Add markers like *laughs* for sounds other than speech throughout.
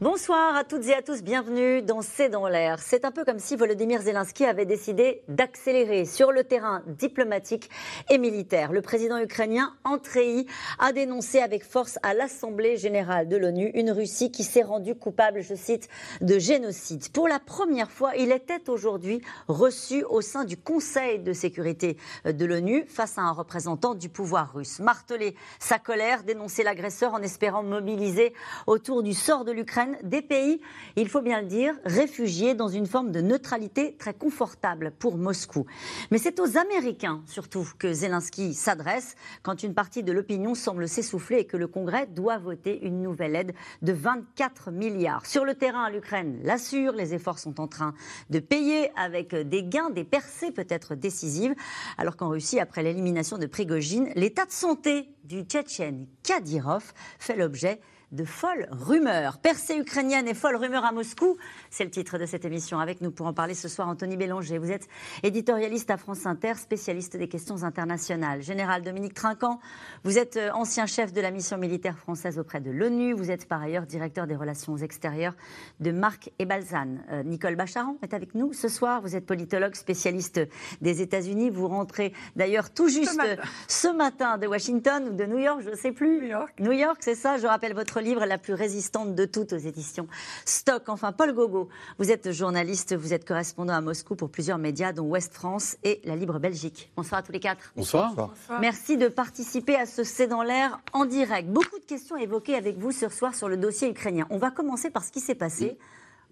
Bonsoir à toutes et à tous, bienvenue dans C'est dans l'air. C'est un peu comme si Volodymyr Zelensky avait décidé d'accélérer sur le terrain diplomatique et militaire. Le président ukrainien Andrei a dénoncé avec force à l'Assemblée générale de l'ONU une Russie qui s'est rendue coupable, je cite, de génocide. Pour la première fois, il était aujourd'hui reçu au sein du Conseil de sécurité de l'ONU face à un représentant du pouvoir russe. Marteler sa colère, dénoncer l'agresseur en espérant mobiliser autour du sort de l'Ukraine des pays, il faut bien le dire, réfugiés dans une forme de neutralité très confortable pour Moscou. Mais c'est aux Américains surtout que Zelensky s'adresse quand une partie de l'opinion semble s'essouffler et que le Congrès doit voter une nouvelle aide de 24 milliards. Sur le terrain, l'Ukraine l'assure, les efforts sont en train de payer avec des gains, des percées peut-être décisives, alors qu'en Russie, après l'élimination de Prigogine, l'état de santé du Tchétchène Kadyrov fait l'objet de folles rumeurs. Percée ukrainienne et folles rumeurs à Moscou, c'est le titre de cette émission. Avec nous pour en parler ce soir, Anthony Bélanger. Vous êtes éditorialiste à France Inter, spécialiste des questions internationales. Général Dominique Trinquant, vous êtes euh, ancien chef de la mission militaire française auprès de l'ONU. Vous êtes par ailleurs directeur des relations extérieures de Marc et Balzane. Euh, Nicole Bacharan est avec nous ce soir. Vous êtes politologue spécialiste des États-Unis. Vous rentrez d'ailleurs tout juste ce matin. de Washington ou de New York, je ne sais plus. New York. New York, c'est ça. Je rappelle votre livre la plus résistante de toutes aux éditions Stock. Enfin, Paul Gogo, vous êtes journaliste, vous êtes correspondant à Moscou pour plusieurs médias, dont Ouest France et La Libre Belgique. Bonsoir à tous les quatre. Bonsoir. Merci de participer à ce C'est dans l'air en direct. Beaucoup de questions évoquées avec vous ce soir sur le dossier ukrainien. On va commencer par ce qui s'est passé.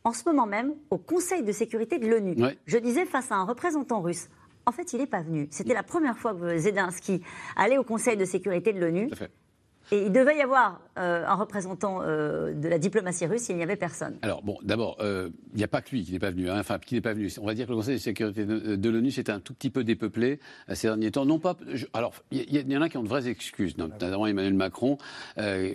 En ce moment même, au Conseil de sécurité de l'ONU, je disais face à un représentant russe. En fait, il n'est pas venu. C'était la première fois que Zelensky allait au Conseil de sécurité de l'ONU. Et il devait y avoir euh, un représentant euh, de la diplomatie russe, il n'y avait personne. Alors, bon, d'abord, euh, il n'y a pas que lui qui n'est pas venu. Hein, enfin, qui n'est pas venu. On va dire que le Conseil de sécurité de, l'ONU s'est un tout petit peu dépeuplé ces derniers temps. Non pas. alors, il y, en a qui ont de vraies excuses, notamment Emmanuel Macron.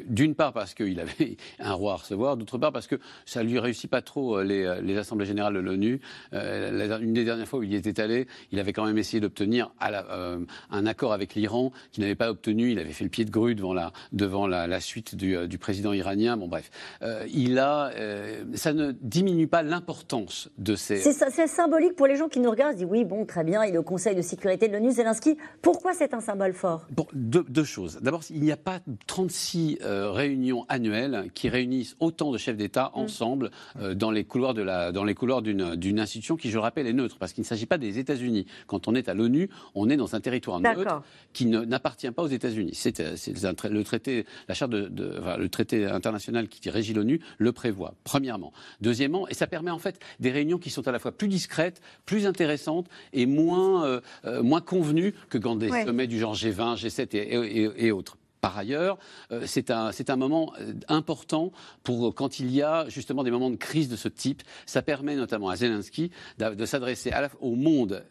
D'une part, parce qu'il avait *laughs* un roi à recevoir. D'autre part, parce que ça ne lui réussit pas trop les, les assemblées générales de l'ONU. une des dernières fois où il y était allé, il avait quand même essayé d'obtenir un accord avec l'Iran qu'il n'avait pas obtenu. Il avait fait le pied de grue devant la, devant la, suite euh, du, président iranien. Bon, bref, euh, il a, euh, ça ne diminue pas l'importance de ces. C'est symbolique pour les gens qui nous regardent. Ils disent oui, bon, très bien, il est au Conseil de sécurité de l'ONU, Zelensky. Pourquoi c'est un symbole fort? Bon, deux, choses. D'abord, il n'y a pas 36 réunions annuelles qui réunissent autant de chefs d'État mm. ensemble dans les couloirs de la, dans les couloirs d'une institution qui, je le rappelle, est neutre, parce qu'il ne s'agit pas des États-Unis. Quand on est à l'ONU, on est dans un territoire neutre qui n'appartient pas aux États-Unis. C'est le traité, la charte de, le traité international qui régit l'ONU le prévoit. Premièrement. Deuxièmement, et ça permet en fait des réunions qui sont à la fois plus discrètes, plus intéressantes et moins, euh, euh, moins convenues que quand des sommets du genre G20, G7 et, autres. Par ailleurs, euh, c'est un, un, moment important pour quand il y a justement des moments de crise de ce type. Ça permet notamment à Zelensky de, s'adresser au monde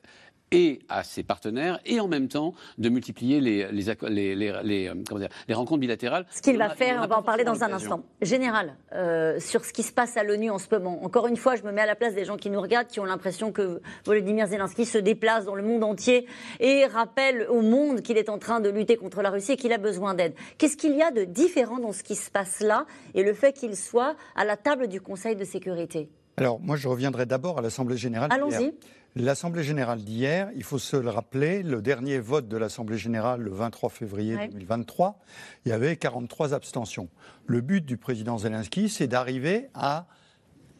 et à ses partenaires, et en même temps de multiplier les, les, les, euh, les rencontres bilatérales. Ce qu'il va faire, on, va en parler dans un instant. Général, euh, sur ce qui se passe à l'ONU en ce moment, encore une fois, je me mets à la place des gens qui nous regardent, qui ont l'impression que Volodymyr Zelensky se déplace dans le monde entier et rappelle au monde qu'il est en train de lutter contre la Russie et qu'il a besoin d'aide. Qu'est-ce qu'il y a de différent dans ce qui se passe là et le fait qu'il soit à la table du Conseil de sécurité? Alors, moi, je reviendrai d'abord à l'Assemblée générale. Allons-y. L'Assemblée générale d'hier, il faut se le rappeler, le dernier vote de l'Assemblée générale le 23 février 2023, il y avait 43 abstentions. Le but du président Zelensky, c'est d'arriver à,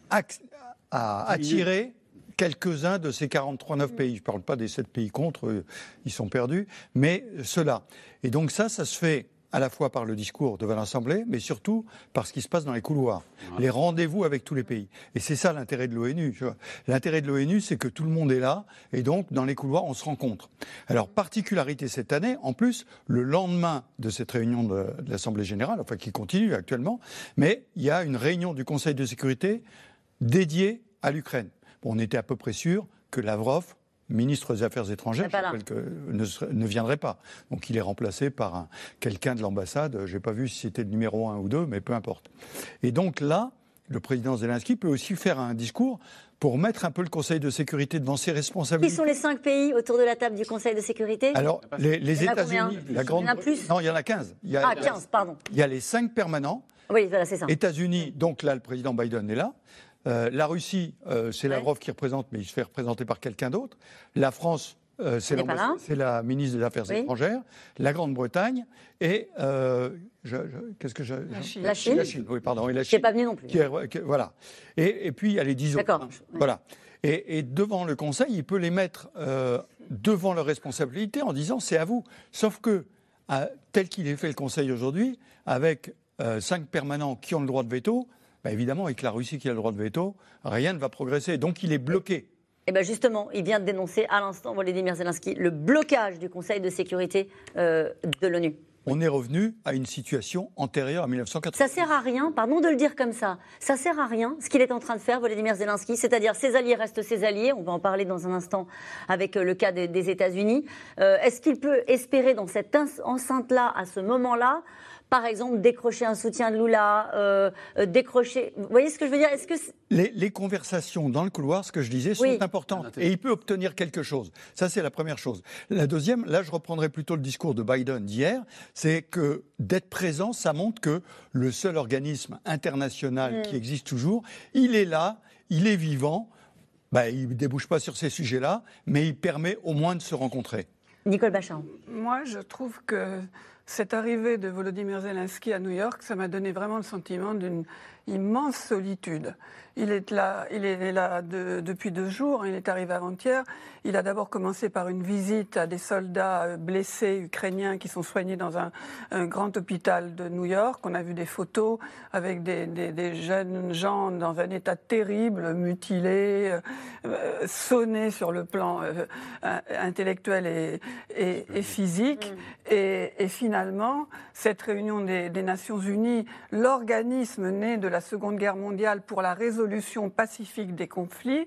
à attirer quelques-uns de ces 43 9 pays. Je ne parle pas des 7 pays contre, ils sont perdus, mais ceux-là. Et donc ça, ça se fait à la fois par le discours devant l'Assemblée, mais surtout par ce qui se passe dans les couloirs, les rendez-vous avec tous les pays. Et c'est ça l'intérêt de l'ONU. L'intérêt de l'ONU, c'est que tout le monde est là, et donc dans les couloirs, on se rencontre. Alors, particularité cette année, en plus, le lendemain de cette réunion de, l'Assemblée générale, enfin qui continue actuellement, mais il y a une réunion du Conseil de sécurité dédiée à l'Ukraine. on était à peu près sûr que Lavrov ministre des Affaires étrangères, que ne, ne, viendrait pas. Donc il est remplacé par quelqu'un de l'ambassade. Je n'ai pas vu si c'était le numéro un ou deux, mais peu importe. Et donc là, le président Zelensky peut aussi faire un discours pour mettre un peu le Conseil de sécurité devant ses responsabilités. Qui sont les cinq pays autour de la table du Conseil de sécurité? Alors, les, États-Unis, la grande. Il y en a plus? Non, il y en a 15. Il y a, ah, 15, pardon. Il y a les cinq permanents. Oui, voilà, c'est ça. États-Unis, donc là, le président Biden est là. Euh, la Russie, euh, c'est Lavrov qui représente, mais il se fait représenter par quelqu'un d'autre. La France, euh, c'est la, ministre des Affaires étrangères, la Grande-Bretagne et euh, qu'est-ce que je, la, Chine. la Chine. oui, pardon, et la Chine. Qui n'est pas venue non plus. voilà. Et, et, puis il y a les 10 autres. D'accord. Voilà. Et, et, devant le Conseil, il peut les mettre euh, devant leurs responsabilités en disant c'est à vous. Sauf que tel qu'il est fait le Conseil aujourd'hui, avec cinq permanents qui ont le droit de veto, bah évidemment, avec la Russie qui a le droit de veto, rien ne va progresser. Donc il est bloqué. Eh bien justement, il vient de dénoncer à l'instant, Volodymyr Zelensky, le blocage du Conseil de sécurité euh, de l'ONU. On est revenu à une situation antérieure à 1980. Ça sert à rien, pardon de le dire comme ça, ça sert à rien ce qu'il est en train de faire, Volodymyr Zelensky, c'est-à-dire ses alliés restent ses alliés, on va en parler dans un instant avec euh, le cas des, États-Unis. Euh, est-ce qu'il peut espérer dans cette enceinte-là, à ce moment-là, par exemple, décrocher un soutien de Lula, euh, euh, décrocher. Vous voyez ce que je veux dire? Est-ce que les, conversations dans le couloir, ce que je disais, sont importantes. Et il peut obtenir quelque chose. Ça, c'est la première chose. La deuxième, là, je reprendrai plutôt le discours de Biden d'hier, c'est que d'être présent, ça montre que le seul organisme international mm. qui existe toujours, il est là, il est vivant. Bah, il ne débouche pas sur ces sujets-là, mais il permet au moins de se rencontrer. Nicole Bachand. Moi, je trouve que cette arrivée de Volodymyr Zelensky à New York, ça m'a donné vraiment le sentiment d'une immense solitude. Il est là, il est là depuis deux jours. Il est arrivé avant-hier. Il a d'abord commencé par une visite à des soldats euh, blessés ukrainiens qui sont soignés dans un, grand hôpital de New York. On a vu des photos avec des, jeunes gens dans un état terrible, mutilés, euh, euh, sonnés sur le plan intellectuel et, physique. Mm. Et, finalement, cette réunion des, des Nations Unies, l'organisme né de la Seconde Guerre mondiale pour la résolution pacifique des conflits,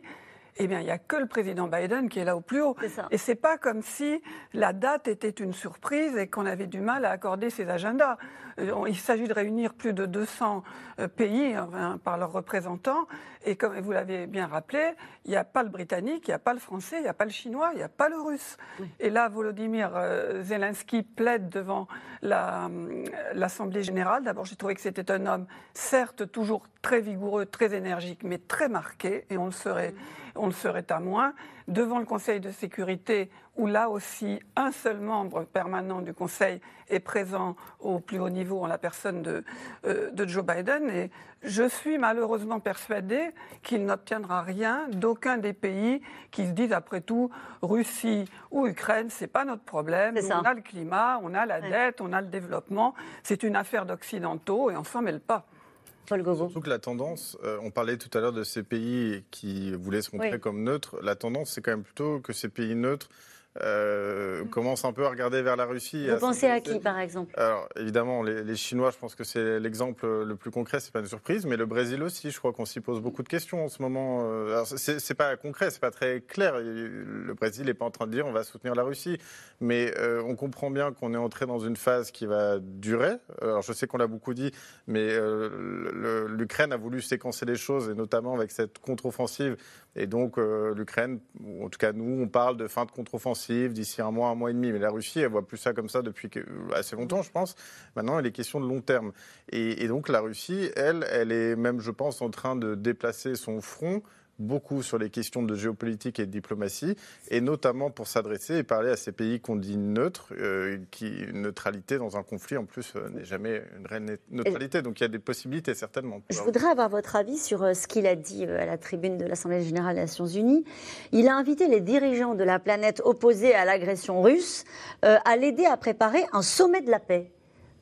eh bien, il n'y a que le président Biden qui est là au plus haut. Et c'est pas comme si la date était une surprise et qu'on avait du mal à accorder ses agendas. Euh, il s'agit de réunir plus de 200 euh, pays par leurs représentants. Et comme vous l'avez bien rappelé, il n'y a pas le britannique, il n'y a pas le français, il n'y a pas le chinois, il n'y a pas le russe. Et là, Volodymyr euh, Zelensky plaide devant l'Assemblée générale. D'abord, j'ai trouvé que c'était un homme, certes, toujours très vigoureux, très énergique, mais très marqué. Et on le serait on le serait à moins. Devant le Conseil de sécurité, où là aussi un seul membre permanent du Conseil est présent au plus haut niveau en la personne de, euh, Joe Biden. Et je suis malheureusement persuadée qu'il n'obtiendra rien d'aucun des pays qui se disent après tout Russie ou Ukraine, c'est pas notre problème. on a le climat, on a la dette, on a le développement. C'est une affaire d'occidentaux et on s'en mêle pas. Surtout que la tendance, euh, on parlait tout à l'heure de ces pays qui voulaient se montrer comme neutres, la tendance c'est quand même plutôt que ces pays neutres euh, commence un peu à regarder vers la Russie. Vous pensez à qui, par exemple? Alors, évidemment, les, Chinois, je pense que c'est l'exemple le plus concret, c'est pas une surprise, mais le Brésil aussi, je crois qu'on s'y pose beaucoup de questions en ce moment. Euh, c'est pas concret, c'est pas très clair. Le Brésil n'est pas en train de dire on va soutenir la Russie, mais euh, on comprend bien qu'on est entré dans une phase qui va durer. Alors, je sais qu'on l'a beaucoup dit, mais l'Ukraine a voulu séquencer les choses, et notamment avec cette contre-offensive. Et donc, l'Ukraine, en tout cas nous, on parle de fin de contre-offensive d'ici un mois, un mois et demi. Mais la Russie, elle voit plus ça comme ça depuis assez longtemps, je pense. Maintenant, il est question de long terme. Et, et donc la Russie, elle, elle est même, je pense, en train de déplacer son front beaucoup sur les questions de géopolitique et de diplomatie, et notamment pour s'adresser et parler à ces pays qu'on dit neutres, euh, qui neutralité dans un conflit en plus euh, n'est jamais une réelle neutralité. Donc il y a des possibilités certainement. Je voudrais avoir votre avis sur euh, ce qu'il a dit à la tribune de l'Assemblée générale des Nations Unies. Il a invité les dirigeants de la planète opposée à l'agression russe à l'aider à préparer un sommet de la paix.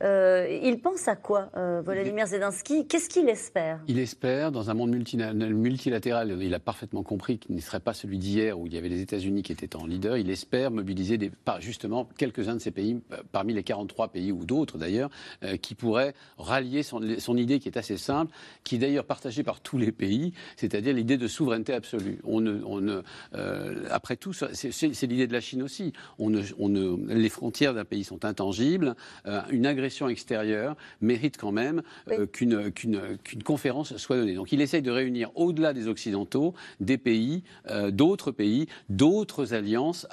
Euh, il pense à quoi, euh, Volodymyr Zelensky Qu'est-ce qu'il espère? Il espère, dans un monde multilatéral, il a parfaitement compris qu'il ne serait pas celui d'hier où il y avait les États-Unis qui étaient en leader. Il espère mobiliser des, justement quelques-uns de ces pays, parmi les 43 pays ou d'autres d'ailleurs, qui pourraient rallier son, son, idée qui est assez simple, qui est d'ailleurs partagée par tous les pays, c'est-à-dire l'idée de souveraineté absolue. On ne, on ne, après tout, c'est l'idée de la Chine aussi. On ne, on ne, les frontières d'un pays sont intangibles. Euh, une agression extérieure mérite quand même euh, qu'une qu'une conférence soit donnée. Donc il essaye de réunir au-delà des Occidentaux des pays, euh, d'autres pays, d'autres alliances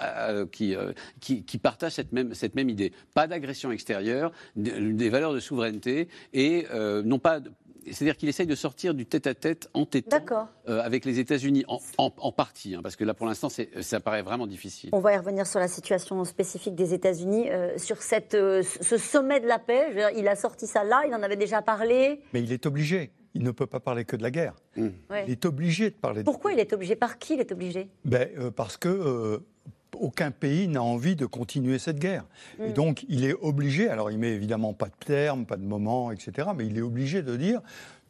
qui, qui, qui, partagent cette même, cette même idée. Pas d'agression extérieure, des valeurs de souveraineté et non pas c'est-à-dire qu'il essaye de sortir du tête-à-tête entêtant euh, avec les États-Unis, en, partie, hein, parce que là, pour l'instant, ça paraît vraiment difficile. On va y revenir sur la situation spécifique des États-Unis, euh, sur cette, euh, ce sommet de la paix. il a sorti ça là, il en avait déjà parlé. Mais il est obligé. Il ne peut pas parler que de la guerre. Mmh. Il est obligé de parler. Pourquoi il est obligé? Par qui il est obligé? Ben, Parce que aucun pays n'a envie de continuer cette guerre. Et mm. donc, il est obligé, alors il met évidemment pas de terme, pas de moment, etc., mais il est obligé de dire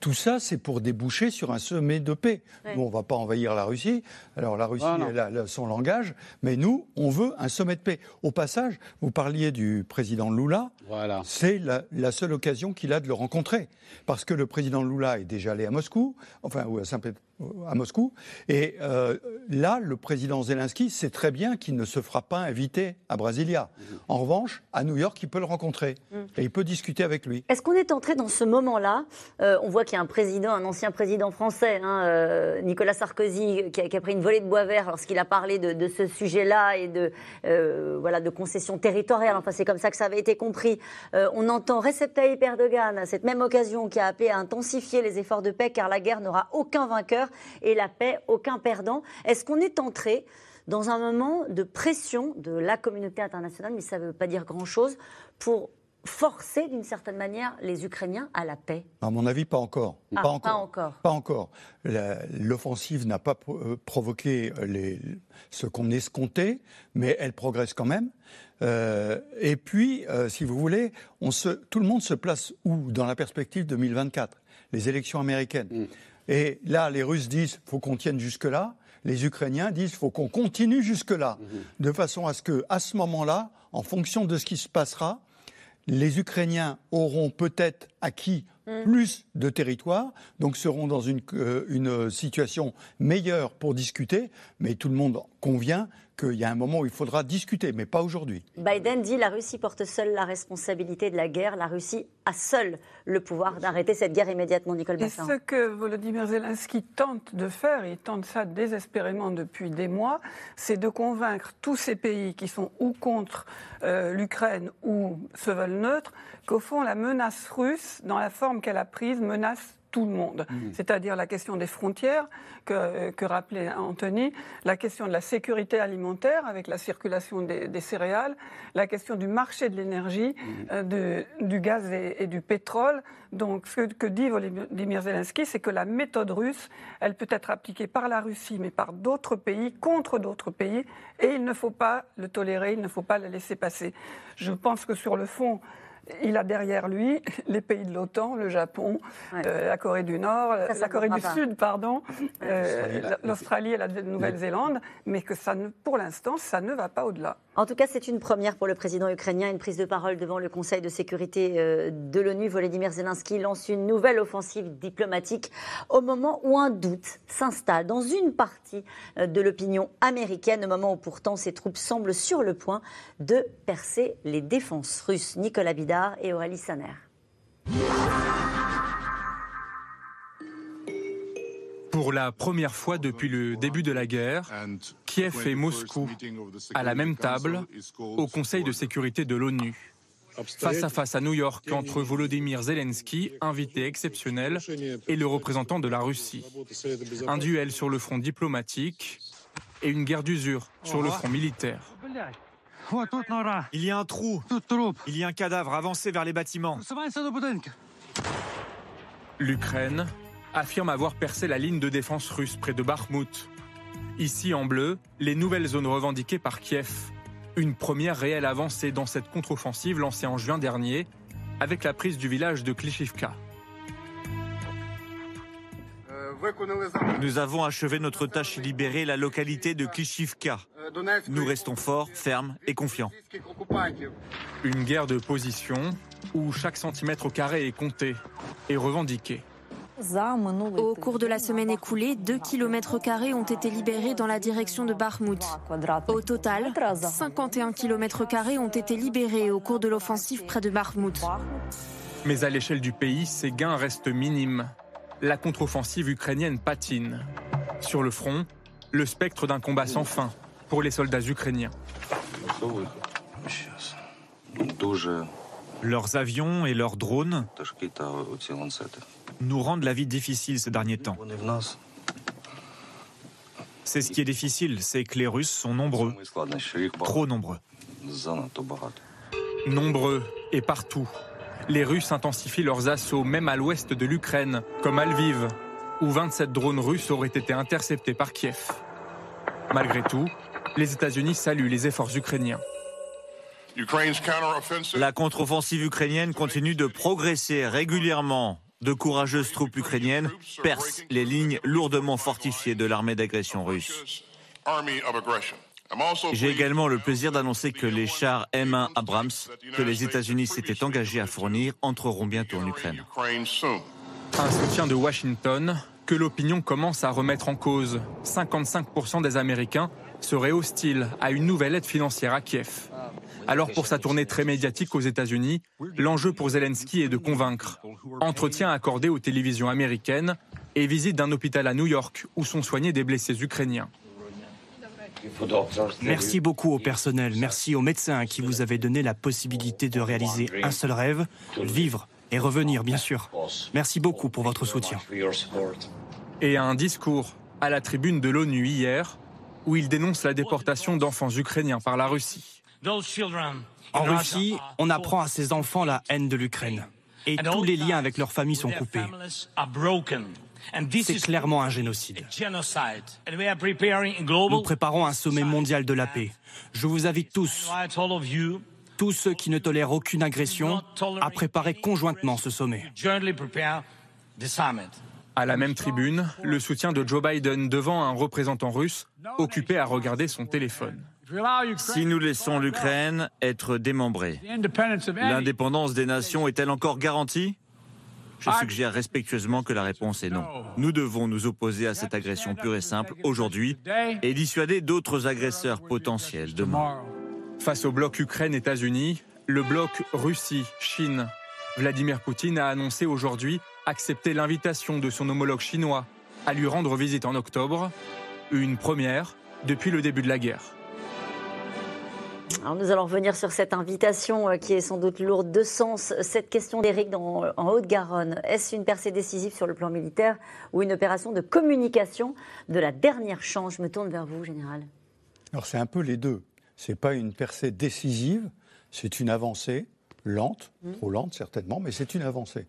tout ça, c'est pour déboucher sur un sommet de paix. Nous, on ne va pas envahir la Russie. Alors, la Russie, elle a son langage. Mais nous, on veut un sommet de paix. Au passage, vous parliez du président Lula. Voilà. C'est la, la, seule occasion qu'il a de le rencontrer. Parce que le président Lula est déjà allé à Moscou, enfin, ou à Saint-Pétersbourg à Moscou. Et euh, là, le président Zelensky sait très bien qu'il ne se fera pas inviter à Brasilia. En revanche, à New York, il peut le rencontrer mm. et il peut discuter avec lui. Est-ce qu'on est entré dans ce moment-là euh, On voit qu'il y a un président, un ancien président français, hein, euh, Nicolas Sarkozy, qui a, pris une volée de bois vert lorsqu'il a parlé de, ce sujet-là et de, voilà, de concessions territoriales. Enfin, c'est comme ça que ça avait été compris. on entend Recep Tayyip Erdogan, à cette même occasion, qui a appelé à intensifier les efforts de paix car la guerre n'aura aucun vainqueur et la paix, aucun perdant. Est-ce qu'on est entré dans un moment de pression de la communauté internationale, mais ça ne veut pas dire grand-chose, pour forcer d'une certaine manière les Ukrainiens à la paix? À mon avis, pas encore. Ah, pas, encore. pas encore. L'offensive n'a pas euh, provoqué les, ce qu'on escomptait, mais elle progresse quand même. Euh, et puis, euh, si vous voulez, on se, tout le monde se place où Dans la perspective 2024, les élections américaines. Mm. Et là, les Russes disent faut qu'on tienne jusque-là. Les Ukrainiens disent faut qu'on continue jusque-là, mhm. de façon à ce que, à ce moment-là, en fonction de ce qui se passera, les Ukrainiens auront peut-être acquis mhm. plus de territoire, donc seront dans une, euh, une situation meilleure pour discuter, mais tout le monde convient qu'il y a un moment où il faudra discuter, mais pas aujourd'hui. Biden dit la Russie porte seule la responsabilité de la guerre. La Russie a seule le pouvoir d'arrêter cette guerre immédiatement, Nicole Bassin. Et ce que Volodymyr Zelensky tente de faire, il tente ça désespérément depuis des mois, c'est de convaincre tous ces pays qui sont ou contre euh, l'Ukraine ou se veulent neutres, qu'au fond, la menace russe, dans la forme qu'elle a prise, menace tout le monde. Mmh. C'est-à-dire la question des frontières que, que, rappelait Anthony, la question de la sécurité alimentaire avec la circulation des, céréales, la question du marché de l'énergie, mmh. euh, du gaz et, du pétrole. Donc ce que, dit Volodymyr Zelensky, c'est que la méthode russe, elle peut être appliquée par la Russie, mais par d'autres pays, contre d'autres pays, et il ne faut pas le tolérer, il ne faut pas le laisser passer. Je pense que sur le fond, il a derrière lui *laughs* les pays de l'OTAN, le Japon, euh, la Corée du Nord, la Corée du Sud, pardon, euh, l'Australie et la Nouvelle-Zélande, mais que ça pour l'instant, ça ne va pas au-delà. En tout cas, c'est une première pour le président ukrainien, une prise de parole devant le Conseil de sécurité euh, de l'ONU. Volodymyr Zelensky lance une nouvelle offensive diplomatique au moment où un doute s'installe dans une partie de l'opinion américaine, au moment où pourtant ses troupes semblent sur le point de percer les défenses russes. Nicolas Bida et Aurélie Saner. Pour la première fois depuis le début de la guerre, Kiev et Moscou à la même table au Conseil de sécurité de l'ONU. Face à face à New York entre Volodymyr Zelensky, invité exceptionnel, et le représentant de la Russie. Un duel sur le front diplomatique et une guerre d'usure sur le front militaire. Il y a un trou. Il y a un cadavre. Avancez vers les bâtiments. L'Ukraine affirme avoir percé la ligne de défense russe près de Bakhmut. Ici en bleu, les nouvelles zones revendiquées par Kiev. Une première réelle avancée dans cette contre-offensive lancée en juin dernier, avec la prise du village de Klishivka. Nous avons achevé notre tâche et libéré la localité de Klishivka. Nous restons forts, fermes et confiants. Une guerre de position où chaque centimètre carré est compté et revendiqué. Au cours de la semaine écoulée, 2 km ont été libérés dans la direction de Bakhmut. Au total, 51 km ont été libérés au cours de l'offensive près de Bakhmut. Mais à l'échelle du pays, ces gains restent minimes. La contre-offensive ukrainienne patine. Sur le front, le spectre d'un combat sans fin pour les soldats ukrainiens. Leurs avions et leurs drones nous rendent la vie difficile ces derniers temps. C'est ce qui est difficile, c'est que les Russes sont nombreux, trop nombreux. Nombreux et partout. Les Russes intensifient leurs assauts, même à l'ouest de l'Ukraine, comme à Lviv, où 27 drones russes auraient été interceptés par Kiev. Malgré tout, les États-Unis saluent les efforts ukrainiens. La contre-offensive ukrainienne continue de progresser régulièrement. De courageuses troupes ukrainiennes percent les lignes lourdement fortifiées de l'armée d'agression russe. J'ai également le plaisir d'annoncer que les chars M1 Abrams que les États-Unis s'étaient engagés à fournir entreront bientôt en Ukraine. Un soutien de Washington que l'opinion commence à remettre en cause. 55% des Américains seraient hostiles à une nouvelle aide financière à Kiev. Alors pour sa tournée très médiatique aux États-Unis, l'enjeu pour Zelensky est de convaincre. Entretien accordé aux télévisions américaines et visite d'un hôpital à New York où sont soignés des blessés ukrainiens. Merci beaucoup au personnel, merci aux médecins qui vous avaient donné la possibilité de réaliser un seul rêve, vivre et revenir, bien sûr. Merci beaucoup pour votre soutien. Et un discours à la tribune de l'ONU hier, où il dénonce la déportation d'enfants ukrainiens par la Russie. En Russie, on apprend à ces enfants la haine de l'Ukraine. Et tous les liens avec leurs familles sont coupés. C'est clairement un génocide. Nous préparons un sommet mondial de la paix. Je vous invite tous, tous ceux qui ne tolèrent aucune agression, à préparer conjointement ce sommet. À la même tribune, le soutien de Joe Biden devant un représentant russe occupé à regarder son téléphone. Si nous laissons l'Ukraine être démembrée, l'indépendance des nations est-elle encore garantie? Je suggère respectueusement que la réponse est non. Nous devons nous opposer à cette agression pure et simple aujourd'hui et dissuader d'autres agresseurs potentiels demain. Face au bloc Ukraine-États-Unis, le bloc Russie-Chine, Vladimir Poutine a annoncé aujourd'hui accepter l'invitation de son homologue chinois à lui rendre visite en octobre, une première depuis le début de la guerre. Alors nous allons revenir sur cette invitation euh, qui est sans doute lourde de sens. Cette question d'Éric en Haute-Garonne, est-ce une percée décisive sur le plan militaire ou une opération de communication de la dernière chance? Je me tourne vers vous, Général. Alors c'est un peu les deux. Ce n'est pas une percée décisive, c'est une avancée lente, mmh. trop lente certainement, mais c'est une avancée.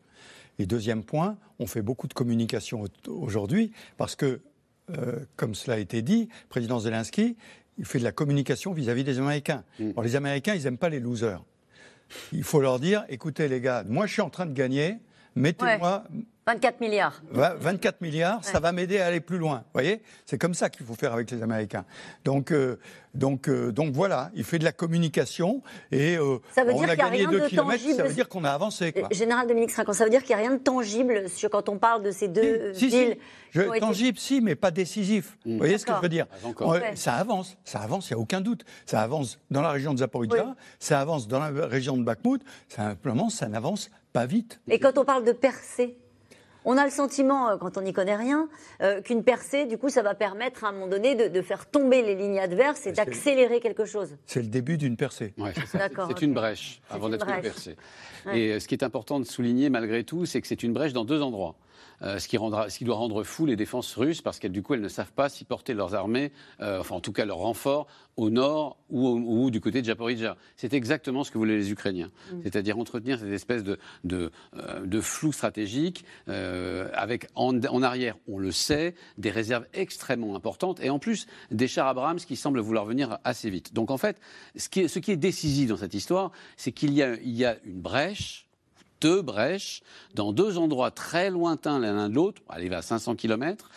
Et deuxième point, on fait beaucoup de communication aujourd'hui parce que, euh, comme cela a été dit, président Zelensky, il fait de la communication vis-à-vis des Américains. Mm. les Américains, ils n'aiment pas les losers. Il faut leur dire, écoutez les gars, moi je suis en train de gagner, mettez-moi... 24 milliards. 24 milliards, ça va m'aider à aller plus loin. Vous voyez? C'est comme ça qu'il faut faire avec les Américains. Donc, euh, donc, euh, donc voilà, il fait de la communication et euh, on a gagné 2 kilomètres, ça veut dire qu'on a avancé. Général Dominique Srincan, ça veut dire qu'il n'y a rien de tangible sur, quand on parle de ces deux si, villes Tangible, si, mais pas décisif. Vous voyez ce que je veux dire? Ça avance, ça avance, il n'y a aucun doute. Ça avance dans la région de Zaporizhia, ça avance dans la région de Bakhmut, simplement ça n'avance pas vite. Et quand on parle de percée on a le sentiment, euh, quand on n'y connaît rien, euh, qu'une percée, du coup, ça va permettre à un moment donné de, faire tomber les lignes adverses et d'accélérer quelque chose. C'est le début d'une percée. c'est une brèche avant d'être une percée. Et euh, ce qui est important de souligner malgré tout, c'est que c'est une brèche dans deux endroits. Euh, ce, qui rendra, ce, qui doit rendre fou les défenses russes, parce qu'elles, du coup, elles ne savent pas si porter leurs armées, euh, enfin en tout cas leurs renforts, au nord ou, du côté de Japorizhia. C'est exactement ce que voulaient les Ukrainiens, mm. c'est-à-dire entretenir cette espèce de, de, euh, flou stratégique, avec en, en, arrière, on le sait, des réserves extrêmement importantes, et en plus des chars Abrams qui semblent vouloir venir assez vite. Donc en fait, ce qui est, ce qui est décisif dans cette histoire, c'est qu'il y y a une brèche deux brèches dans deux endroits très lointains l'un de l'autre, aller à 500 km,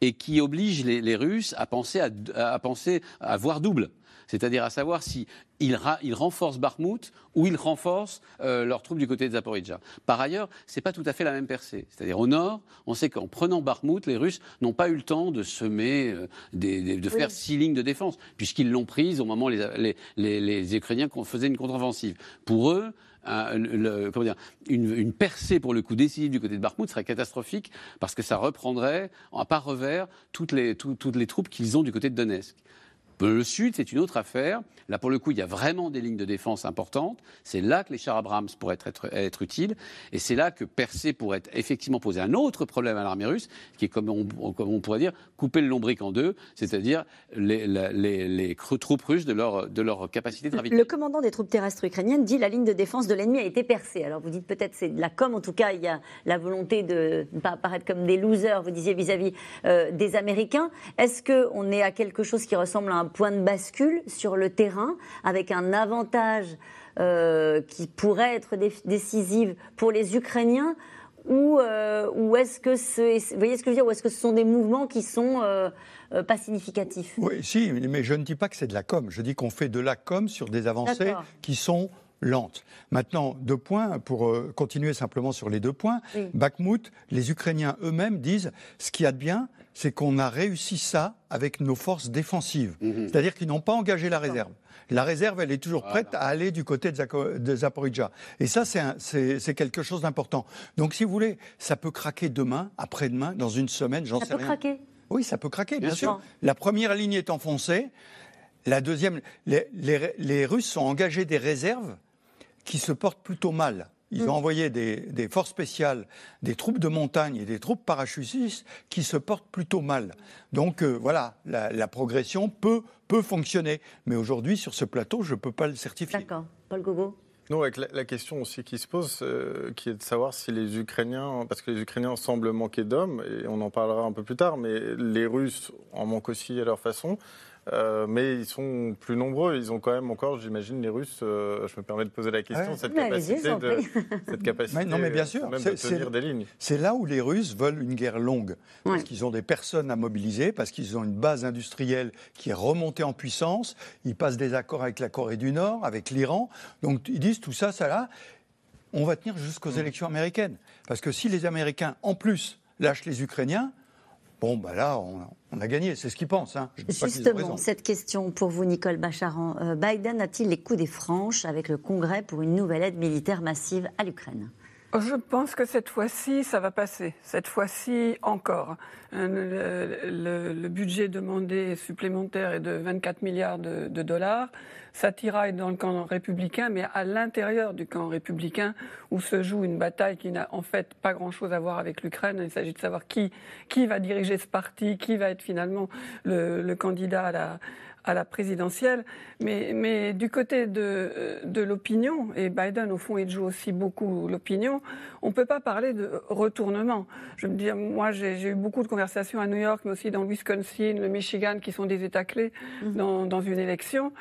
et qui obligent les, Russes à penser à, penser à voir double c'est-à-dire à savoir si ils, renforcent Bakhmut ou ils renforcent euh, leurs troupes du côté de Zaporizhia. Par ailleurs, ce n'est pas tout à fait la même percée. C'est-à-dire au nord, on sait qu'en prenant Bakhmut, les Russes n'ont pas eu le temps de semer, euh, de faire six lignes de défense, puisqu'ils l'ont prise au moment où les, Ukrainiens faisaient une contre-offensive. Pour eux, une, percée pour le coup décisif du côté de Bakhmut serait catastrophique parce que ça reprendrait à part revers toutes les, toutes les troupes qu'ils ont du côté de Donetsk. Le sud, c'est une autre affaire. Là, pour le coup, il y a vraiment des lignes de défense importantes. C'est là que les chars Abrams pourraient être, utiles. Et c'est là que Percé pourrait effectivement poser un autre problème à l'armée russe, qui est, comme on, pourrait dire, couper le lombric en deux, c'est-à-dire les, troupes russes de leur, de leur capacité de ravitaillement. Le commandant des troupes terrestres ukrainiennes dit la ligne de défense de l'ennemi a été percée. Alors vous dites peut-être c'est de la com, en tout cas, il y a la volonté de ne pas apparaître comme des losers, vous disiez vis-à-vis euh, des Américains. Est-ce qu'on est à quelque chose qui ressemble à un point de bascule sur le terrain avec un avantage euh, qui pourrait être décisif pour les Ukrainiens ou, euh, est-ce que ce, vous voyez ce que je veux dire, ou est-ce que ce sont des mouvements qui sont euh, pas significatifs? Oui, si, mais je ne dis pas que c'est de la com. Je dis qu'on fait de la com sur des avancées qui sont lentes. Maintenant, deux points, pour continuer simplement sur les deux points. Bakhmut, les Ukrainiens eux-mêmes disent ce qu'il y a de bien, c'est qu'on a réussi ça avec nos forces défensives. Mhm. C'est-à-dire qu'ils n'ont pas engagé la réserve. La réserve, elle est toujours prête à aller du côté de, Zaporizhia. Et ça, c'est quelque chose d'important. Donc, si vous voulez, ça peut craquer demain, après-demain, dans une semaine, j'en sais rien. Ça peut craquer? Oui, ça peut craquer, bien, sûr. La première ligne est enfoncée. La deuxième, les, les Russes ont engagé des réserves qui se portent plutôt mal. Ils ont mm. envoyé des, forces spéciales, des troupes de montagne et des troupes parachutistes qui se portent plutôt mal. Donc euh, voilà, la, progression peut, peut fonctionner. Mais aujourd'hui, sur ce plateau, je ne peux pas le certifier. D'accord. Paul Gogo non, avec la, question aussi qui se pose, euh, qui est de savoir si les Ukrainiens, parce que les Ukrainiens semblent manquer d'hommes, et on en parlera un peu plus tard, mais les Russes en manquent aussi à leur façon. Euh, mais ils sont plus nombreux. Ils ont quand même encore, j'imagine, les Russes. Euh, je me permets de poser la question, *laughs* cette, capacité de, cette capacité, non, mais bien sûr, même de tenir des lignes. C'est là où les Russes veulent une guerre longue, parce qu'ils ont des personnes à mobiliser, parce qu'ils ont une base industrielle qui est remontée en puissance. Ils passent des accords avec la Corée du Nord, avec l'Iran. Donc ils disent tout ça, ça là. On va tenir jusqu'aux mm. élections américaines, parce que si les Américains, en plus, lâchent les Ukrainiens, Bon, bah là, on, a gagné, c'est ce qu'ils pensent. Hein. Justement, cette question pour vous, Nicole Bacharan. Euh, Biden a-t-il les coups des franches avec le Congrès pour une nouvelle aide militaire massive à l'Ukraine? Je pense que cette fois-ci, ça va passer. Cette fois-ci encore. Euh, le, budget demandé supplémentaire est de 24 milliards de, dollars. Ça tiraille dans le camp républicain, mais à l'intérieur du camp républicain, où se joue une bataille qui n'a en fait pas grand-chose à voir avec l'Ukraine. Il s'agit de savoir qui, qui va diriger ce parti, qui va être finalement le, le candidat à la, à la présidentielle. Mais, mais du côté de, de l'opinion, et Biden, au fond, il joue aussi beaucoup l'opinion, on ne peut pas parler de retournement. Je veux dire, moi, j'ai eu beaucoup de conversations à New York, mais aussi dans le Wisconsin, le Michigan, qui sont des États clés mhm. dans, dans une élection.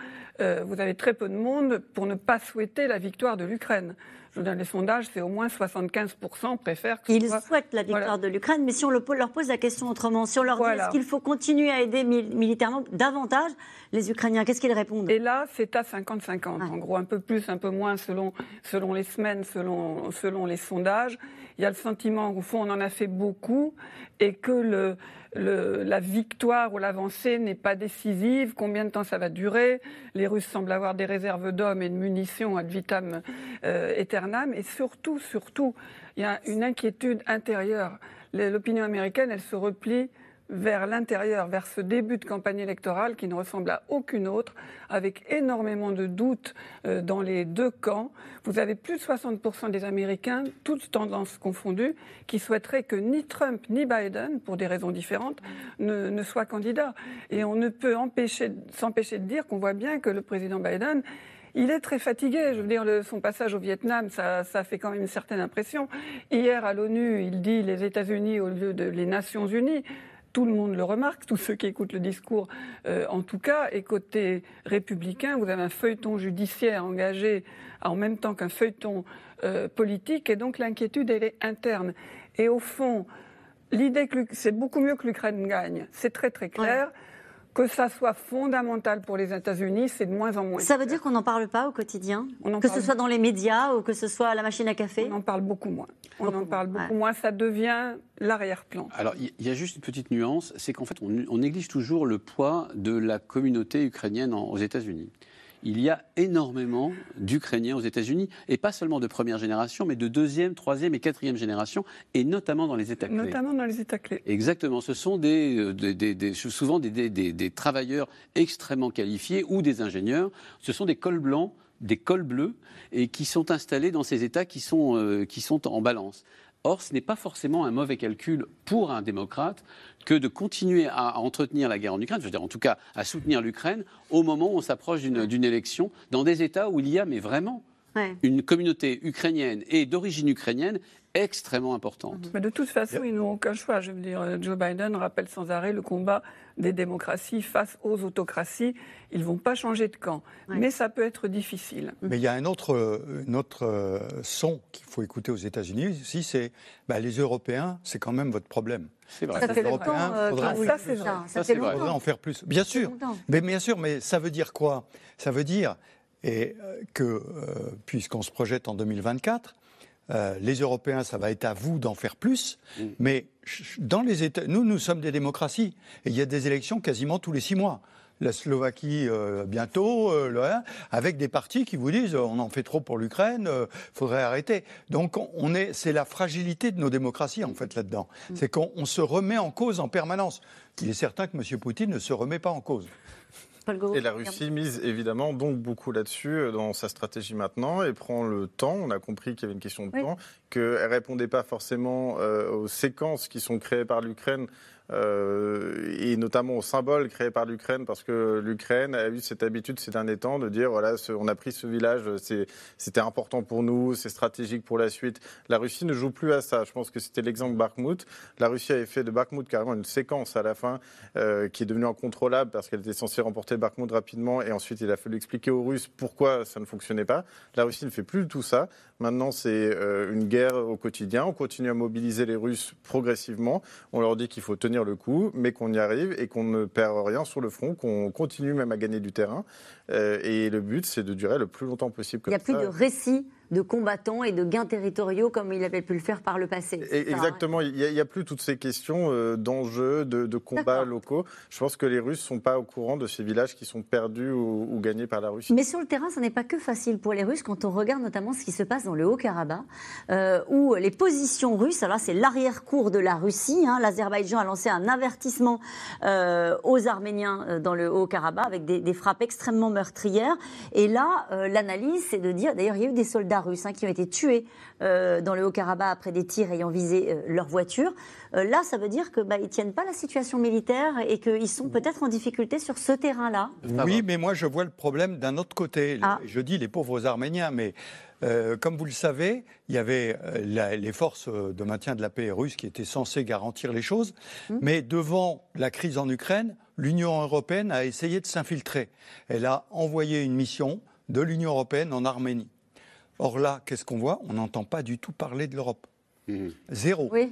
Euh, vous avez très peu de monde pour ne pas souhaiter la victoire de l'Ukraine. Je les sondages, c'est au moins 75% préfèrent que Ils souhaitent la victoire de l'Ukraine, mais si on leur pose la question autrement, si on leur dit est-ce qu'il faut continuer à aider militairement davantage les Ukrainiens, qu'est-ce qu'ils répondent? Et là, c'est à 50-50. En gros, un peu plus, un peu moins selon, selon les semaines, selon, selon les sondages. Il y a le sentiment qu'au fond, on en a fait beaucoup et que le, la victoire ou l'avancée n'est pas décisive, combien de temps ça va durer? Les Russes semblent avoir des réserves d'hommes et de munitions ad vitam euh, aeternam. Et surtout, surtout, il y a une inquiétude intérieure. L'opinion américaine, elle se replie vers l'intérieur, vers ce début de campagne électorale qui ne ressemble à aucune autre, avec énormément de doutes euh, dans les deux camps. Vous avez plus de 60% des Américains, toutes tendances confondues, qui souhaiteraient que ni Trump ni Biden, pour des raisons différentes, ne, ne soient candidats. Et on ne peut s'empêcher de dire qu'on voit bien que le président Biden il est très fatigué. Je veux dire, son passage au Vietnam, ça, ça, fait quand même une certaine impression. Hier, à l'ONU, il dit les États-Unis au lieu de les Nations Unies tout le monde le remarque, tous ceux qui écoutent le discours euh, en tout cas, et côté républicain, vous avez un feuilleton judiciaire engagé en même temps qu'un feuilleton euh, politique, et donc l'inquiétude, est interne. Et au fond, l'idée que c'est beaucoup mieux que l'Ukraine gagne, c'est très très clair que ça soit fondamental pour les États-Unis, c'est de moins en moins. Ça veut dire qu'on n'en parle pas au quotidien? Que ce soit dans les médias ou que ce soit à la machine à café? On en parle beaucoup moins. On en parle beaucoup moins, ça devient l'arrière-plan. Alors, il y a juste une petite nuance, c'est qu'en fait, on, néglige toujours le poids de la communauté ukrainienne aux États-Unis il y a énormément d'Ukrainiens aux États-Unis, et pas seulement de première génération, mais de deuxième, troisième et quatrième génération, et notamment dans les États clés. Notamment dans les États clés. Exactement. Ce sont des, euh, souvent des, travailleurs extrêmement qualifiés ou des ingénieurs. Ce sont des cols blancs des cols bleus et qui sont installés dans ces États qui sont, euh, qui sont en balance. Or, ce n'est pas forcément un mauvais calcul pour un démocrate que de continuer à, entretenir la guerre en Ukraine, je veux dire en tout cas à soutenir l'Ukraine au moment où on s'approche d'une élection dans des États où il y a, vraiment, une communauté ukrainienne et d'origine ukrainienne extrêmement importante. Mais de toute façon, ils n'ont aucun choix. Je veux dire, Joe Biden rappelle sans arrêt le combat des démocraties face aux autocraties. Ils ne vont pas changer de camp. Mais ça peut être difficile. Mais il y a un autre, autre euh, son qu'il faut écouter aux États-Unis aussi, c'est bah, les Européens, c'est quand même votre problème. C'est vrai. Ça fait Européens, euh, ça, c'est vrai. Ça, ça faudrait en faire plus. Bien sûr. Mais bien sûr, mais ça veut dire quoi? Ça veut dire et euh, que, puisqu'on se projette en 2024, euh, les Européens, ça va être à vous d'en faire plus. Mm. Mais dans les États, nous, nous sommes des démocraties. Et il y a des élections quasiment tous les six mois. La Slovaquie euh, bientôt, euh, avec des partis qui vous disent on en fait trop pour l'Ukraine, il faudrait arrêter. Donc on est, c'est la fragilité de nos démocraties en fait là-dedans. Mm. C'est qu'on se remet en cause en permanence. Il est certain que M. Poutine ne se remet pas en cause. Et la Russie mise évidemment donc beaucoup là-dessus euh, dans sa stratégie maintenant et prend le temps. On a compris qu'il y avait une question de temps, qu'elle ne répondait pas forcément euh, aux séquences qui sont créées par l'Ukraine euh, et notamment au symbole créé par l'Ukraine, parce que l'Ukraine a eu cette habitude ces derniers temps de dire voilà, on a pris ce village, c'était important pour nous, c'est stratégique pour la suite. La Russie ne joue plus à ça. Je pense que c'était l'exemple Bakhmut. La Russie avait fait de Bakhmut carrément une séquence à la fin euh, qui est devenue incontrôlable parce qu'elle était censée remporter Bakhmut rapidement et ensuite il a fallu expliquer aux Russes pourquoi ça ne fonctionnait pas. La Russie ne fait plus tout ça. Maintenant, c'est euh, une guerre au quotidien. On continue à mobiliser les Russes progressivement. On leur dit qu'il faut tenir le coup, mais qu'on y arrive et qu'on ne perd rien sur le front, qu'on continue même à gagner du terrain. Euh, et le but, c'est de durer le plus longtemps possible. il n'y a plus de récit de combattants et de gains territoriaux comme il avait pu le faire par le passé. Exactement, il n'y a, plus toutes ces questions euh, d'enjeux, de, combats locaux. Je pense que les Russes ne sont pas au courant de ces villages qui sont perdus ou, gagnés par la Russie. Mais sur le terrain, ce n'est pas que facile pour les Russes quand on regarde notamment ce qui se passe dans le Haut-Karabakh, euh, où les positions russes, alors c'est l'arrière-cour de la Russie, hein, l'Azerbaïdjan a lancé un avertissement euh, aux Arméniens dans le Haut-Karabakh avec des, des, frappes extrêmement meurtrières. Et là, l'analyse, c'est de dire, d'ailleurs, il y a eu des soldats russes hein, qui ont été tués euh, dans le Haut-Karabakh après des tirs ayant visé euh, leur voiture. Euh, là, ça veut dire qu'ils bah, ne tiennent pas la situation militaire et qu'ils sont peut-être en difficulté sur ce terrain-là. Oui, mais moi, je vois le problème d'un autre côté. Ah. Je dis les pauvres Arméniens, mais comme vous le savez, il y avait les forces de maintien de la paix russes qui étaient censées garantir les choses, hum. mais devant la crise en Ukraine, l'Union européenne a essayé de s'infiltrer. Elle a envoyé une mission de l'Union européenne en Arménie. Or là, qu'est-ce qu'on voit? On n'entend pas du tout parler de l'Europe. Mmh. Zéro. Et,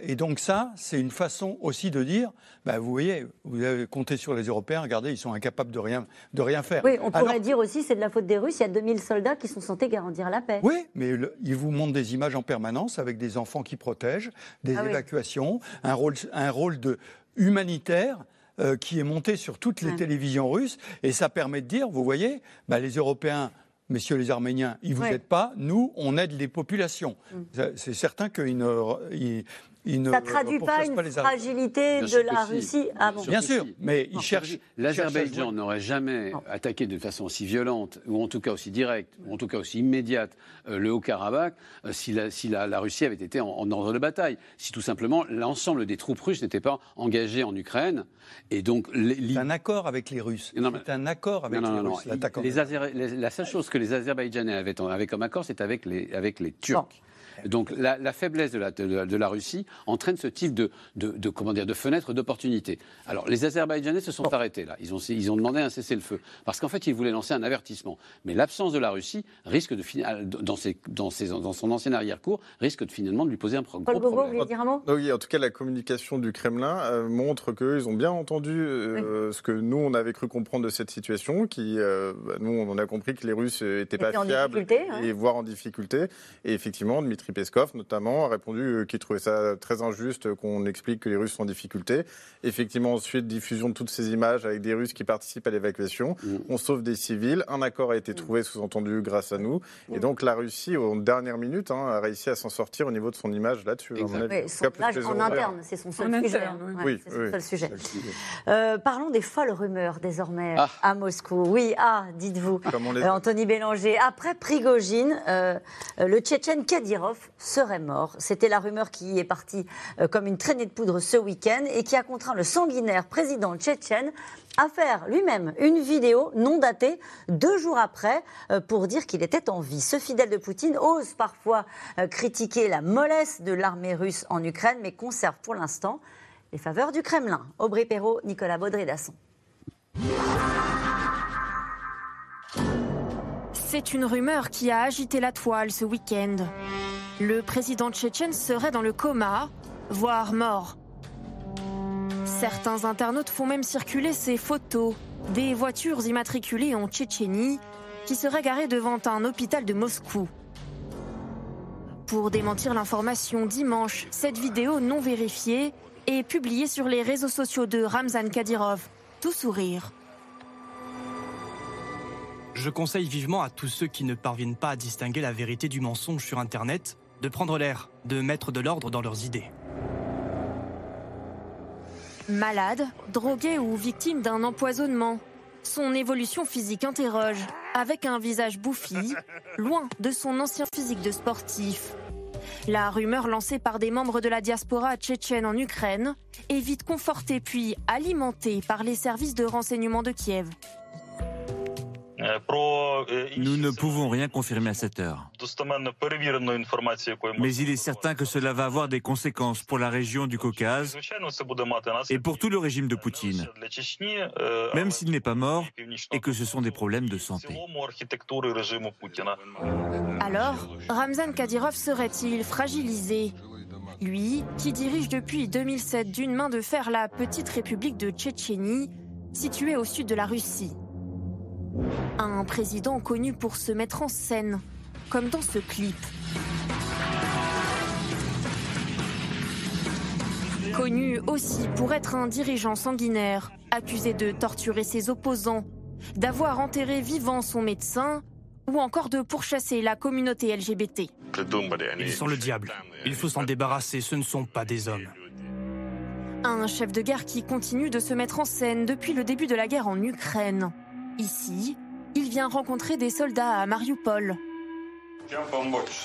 et, donc ça, c'est une façon aussi de dire, bah, vous voyez, vous avez compté sur les Européens, regardez, ils sont incapables de rien, de rien faire. Oui, on pourrait dire aussi c'est de la faute des Russes, il y a 2000 soldats qui sont censés garantir la paix. Oui, mais ils vous montrent des images en permanence avec des enfants qui protègent, des ah évacuations, un, rôle, un rôle de humanitaire. Euh, qui est monté sur toutes les télévisions russes, et ça permet de dire, vous voyez, bah, les Européens messieurs les Arméniens, ils ne vous aident pas, nous, on aide les populations. Mm. C'est certain qu'ils ne, ça ne traduit pas une fragilité de la Russie ah Bien sûr, mais ils cherchent. L'Azerbaïdjan n'aurait jamais attaqué de façon aussi violente, ou en tout cas aussi directe, ou en tout cas aussi immédiate, euh, le Haut-Karabakh, euh, si, la, si la, Russie avait été en, ordre de bataille. Si tout simplement l'ensemble des troupes russes n'étaient pas engagées en Ukraine. Et donc. C'est un accord avec les Russes. C'est un accord avec les Russes. la seule chose que les Azerbaïdjanais avaient, avaient comme accord, c'est avec les, avec les Turcs. Donc la, faiblesse de la, de, la, Russie entraîne ce type de, de, comment dire, de fenêtre d'opportunité. Alors les Azerbaïdjanais se sont arrêtés là. Ils ont, ils ont demandé un cessez-le-feu parce qu'en fait ils voulaient lancer un avertissement. Mais l'absence de la Russie risque de finir dans, ses, dans, ses, dans son ancienne arrière-cour risque de, finalement de lui poser un Paul gros Bogo, problème. Vous dire un mot? Oui, en tout cas la communication du Kremlin euh, montre qu'ils ont bien entendu euh, ce que nous on avait cru comprendre de cette situation, qui euh, bah, nous on a compris que les Russes n'étaient pas fiables hein. et voire en difficulté. Et effectivement, Dmitri Peskov notamment a répondu qu'il trouvait ça très injuste qu'on explique que les Russes sont en difficulté. Effectivement, ensuite diffusion de toutes ces images avec des Russes qui participent à l'évacuation. Mm. On sauve des civils. Un accord a été mm. trouvé, sous-entendu, grâce à nous. Et mm. donc la Russie, aux dernières minutes, hein, a réussi à s'en sortir au niveau de son image là-dessus. son image en interne, c'est son seul sujet. oui. son seul sujet. Euh, parlons des folles rumeurs désormais ah. à Moscou. Oui, ah, dites-vous, euh, Anthony Bélanger. Après Prigogine, euh, le Tchétchène Kadyrov serait mort. C'était la rumeur qui est partie comme une traînée de poudre ce week-end et qui a contraint le sanguinaire président tchétchène à faire lui-même une vidéo non datée deux jours après pour dire qu'il était en vie. Ce fidèle de Poutine ose parfois critiquer la mollesse de l'armée russe en Ukraine, mais conserve pour l'instant les faveurs du Kremlin. Aubry Perrault, Nicolas Baudry-Dasson. C'est une rumeur qui a agité la toile ce week-end. Le président tchétchène serait dans le coma, voire mort. Certains internautes font même circuler ces photos des voitures immatriculées en Tchétchénie qui seraient garées devant un hôpital de Moscou. Pour démentir l'information dimanche, cette vidéo non vérifiée est publiée sur les réseaux sociaux de Ramzan Kadyrov. Tout sourire. Je conseille vivement à tous ceux qui ne parviennent pas à distinguer la vérité du mensonge sur Internet de prendre l'air, de mettre de l'ordre dans leurs idées. Malade, drogué ou victime d'un empoisonnement, son évolution physique interroge, avec un visage bouffi, *laughs* loin de son ancien physique de sportif. La rumeur lancée par des membres de la diaspora tchétchène en Ukraine est vite confortée puis alimentée par les services de renseignement de Kiev. Nous ne pouvons rien confirmer à cette heure. Mais il est certain que cela va avoir des conséquences pour la région du Caucase et pour tout le régime de Poutine, même s'il n'est pas mort et que ce sont des problèmes de santé. Alors, Ramzan Kadyrov serait-il fragilisé? Lui, qui dirige depuis 2007 d'une main de fer la petite république de Tchétchénie, située au sud de la Russie. Un président connu pour se mettre en scène, comme dans ce clip. Connu aussi pour être un dirigeant sanguinaire, accusé de torturer ses opposants, d'avoir enterré vivant son médecin ou encore de pourchasser la communauté LGBT. Ils sont le diable. Il faut s'en débarrasser, ce ne sont pas des hommes. Un chef de guerre qui continue de se mettre en scène depuis le début de la guerre en Ukraine. Ici, il vient rencontrer des soldats à Mariupol.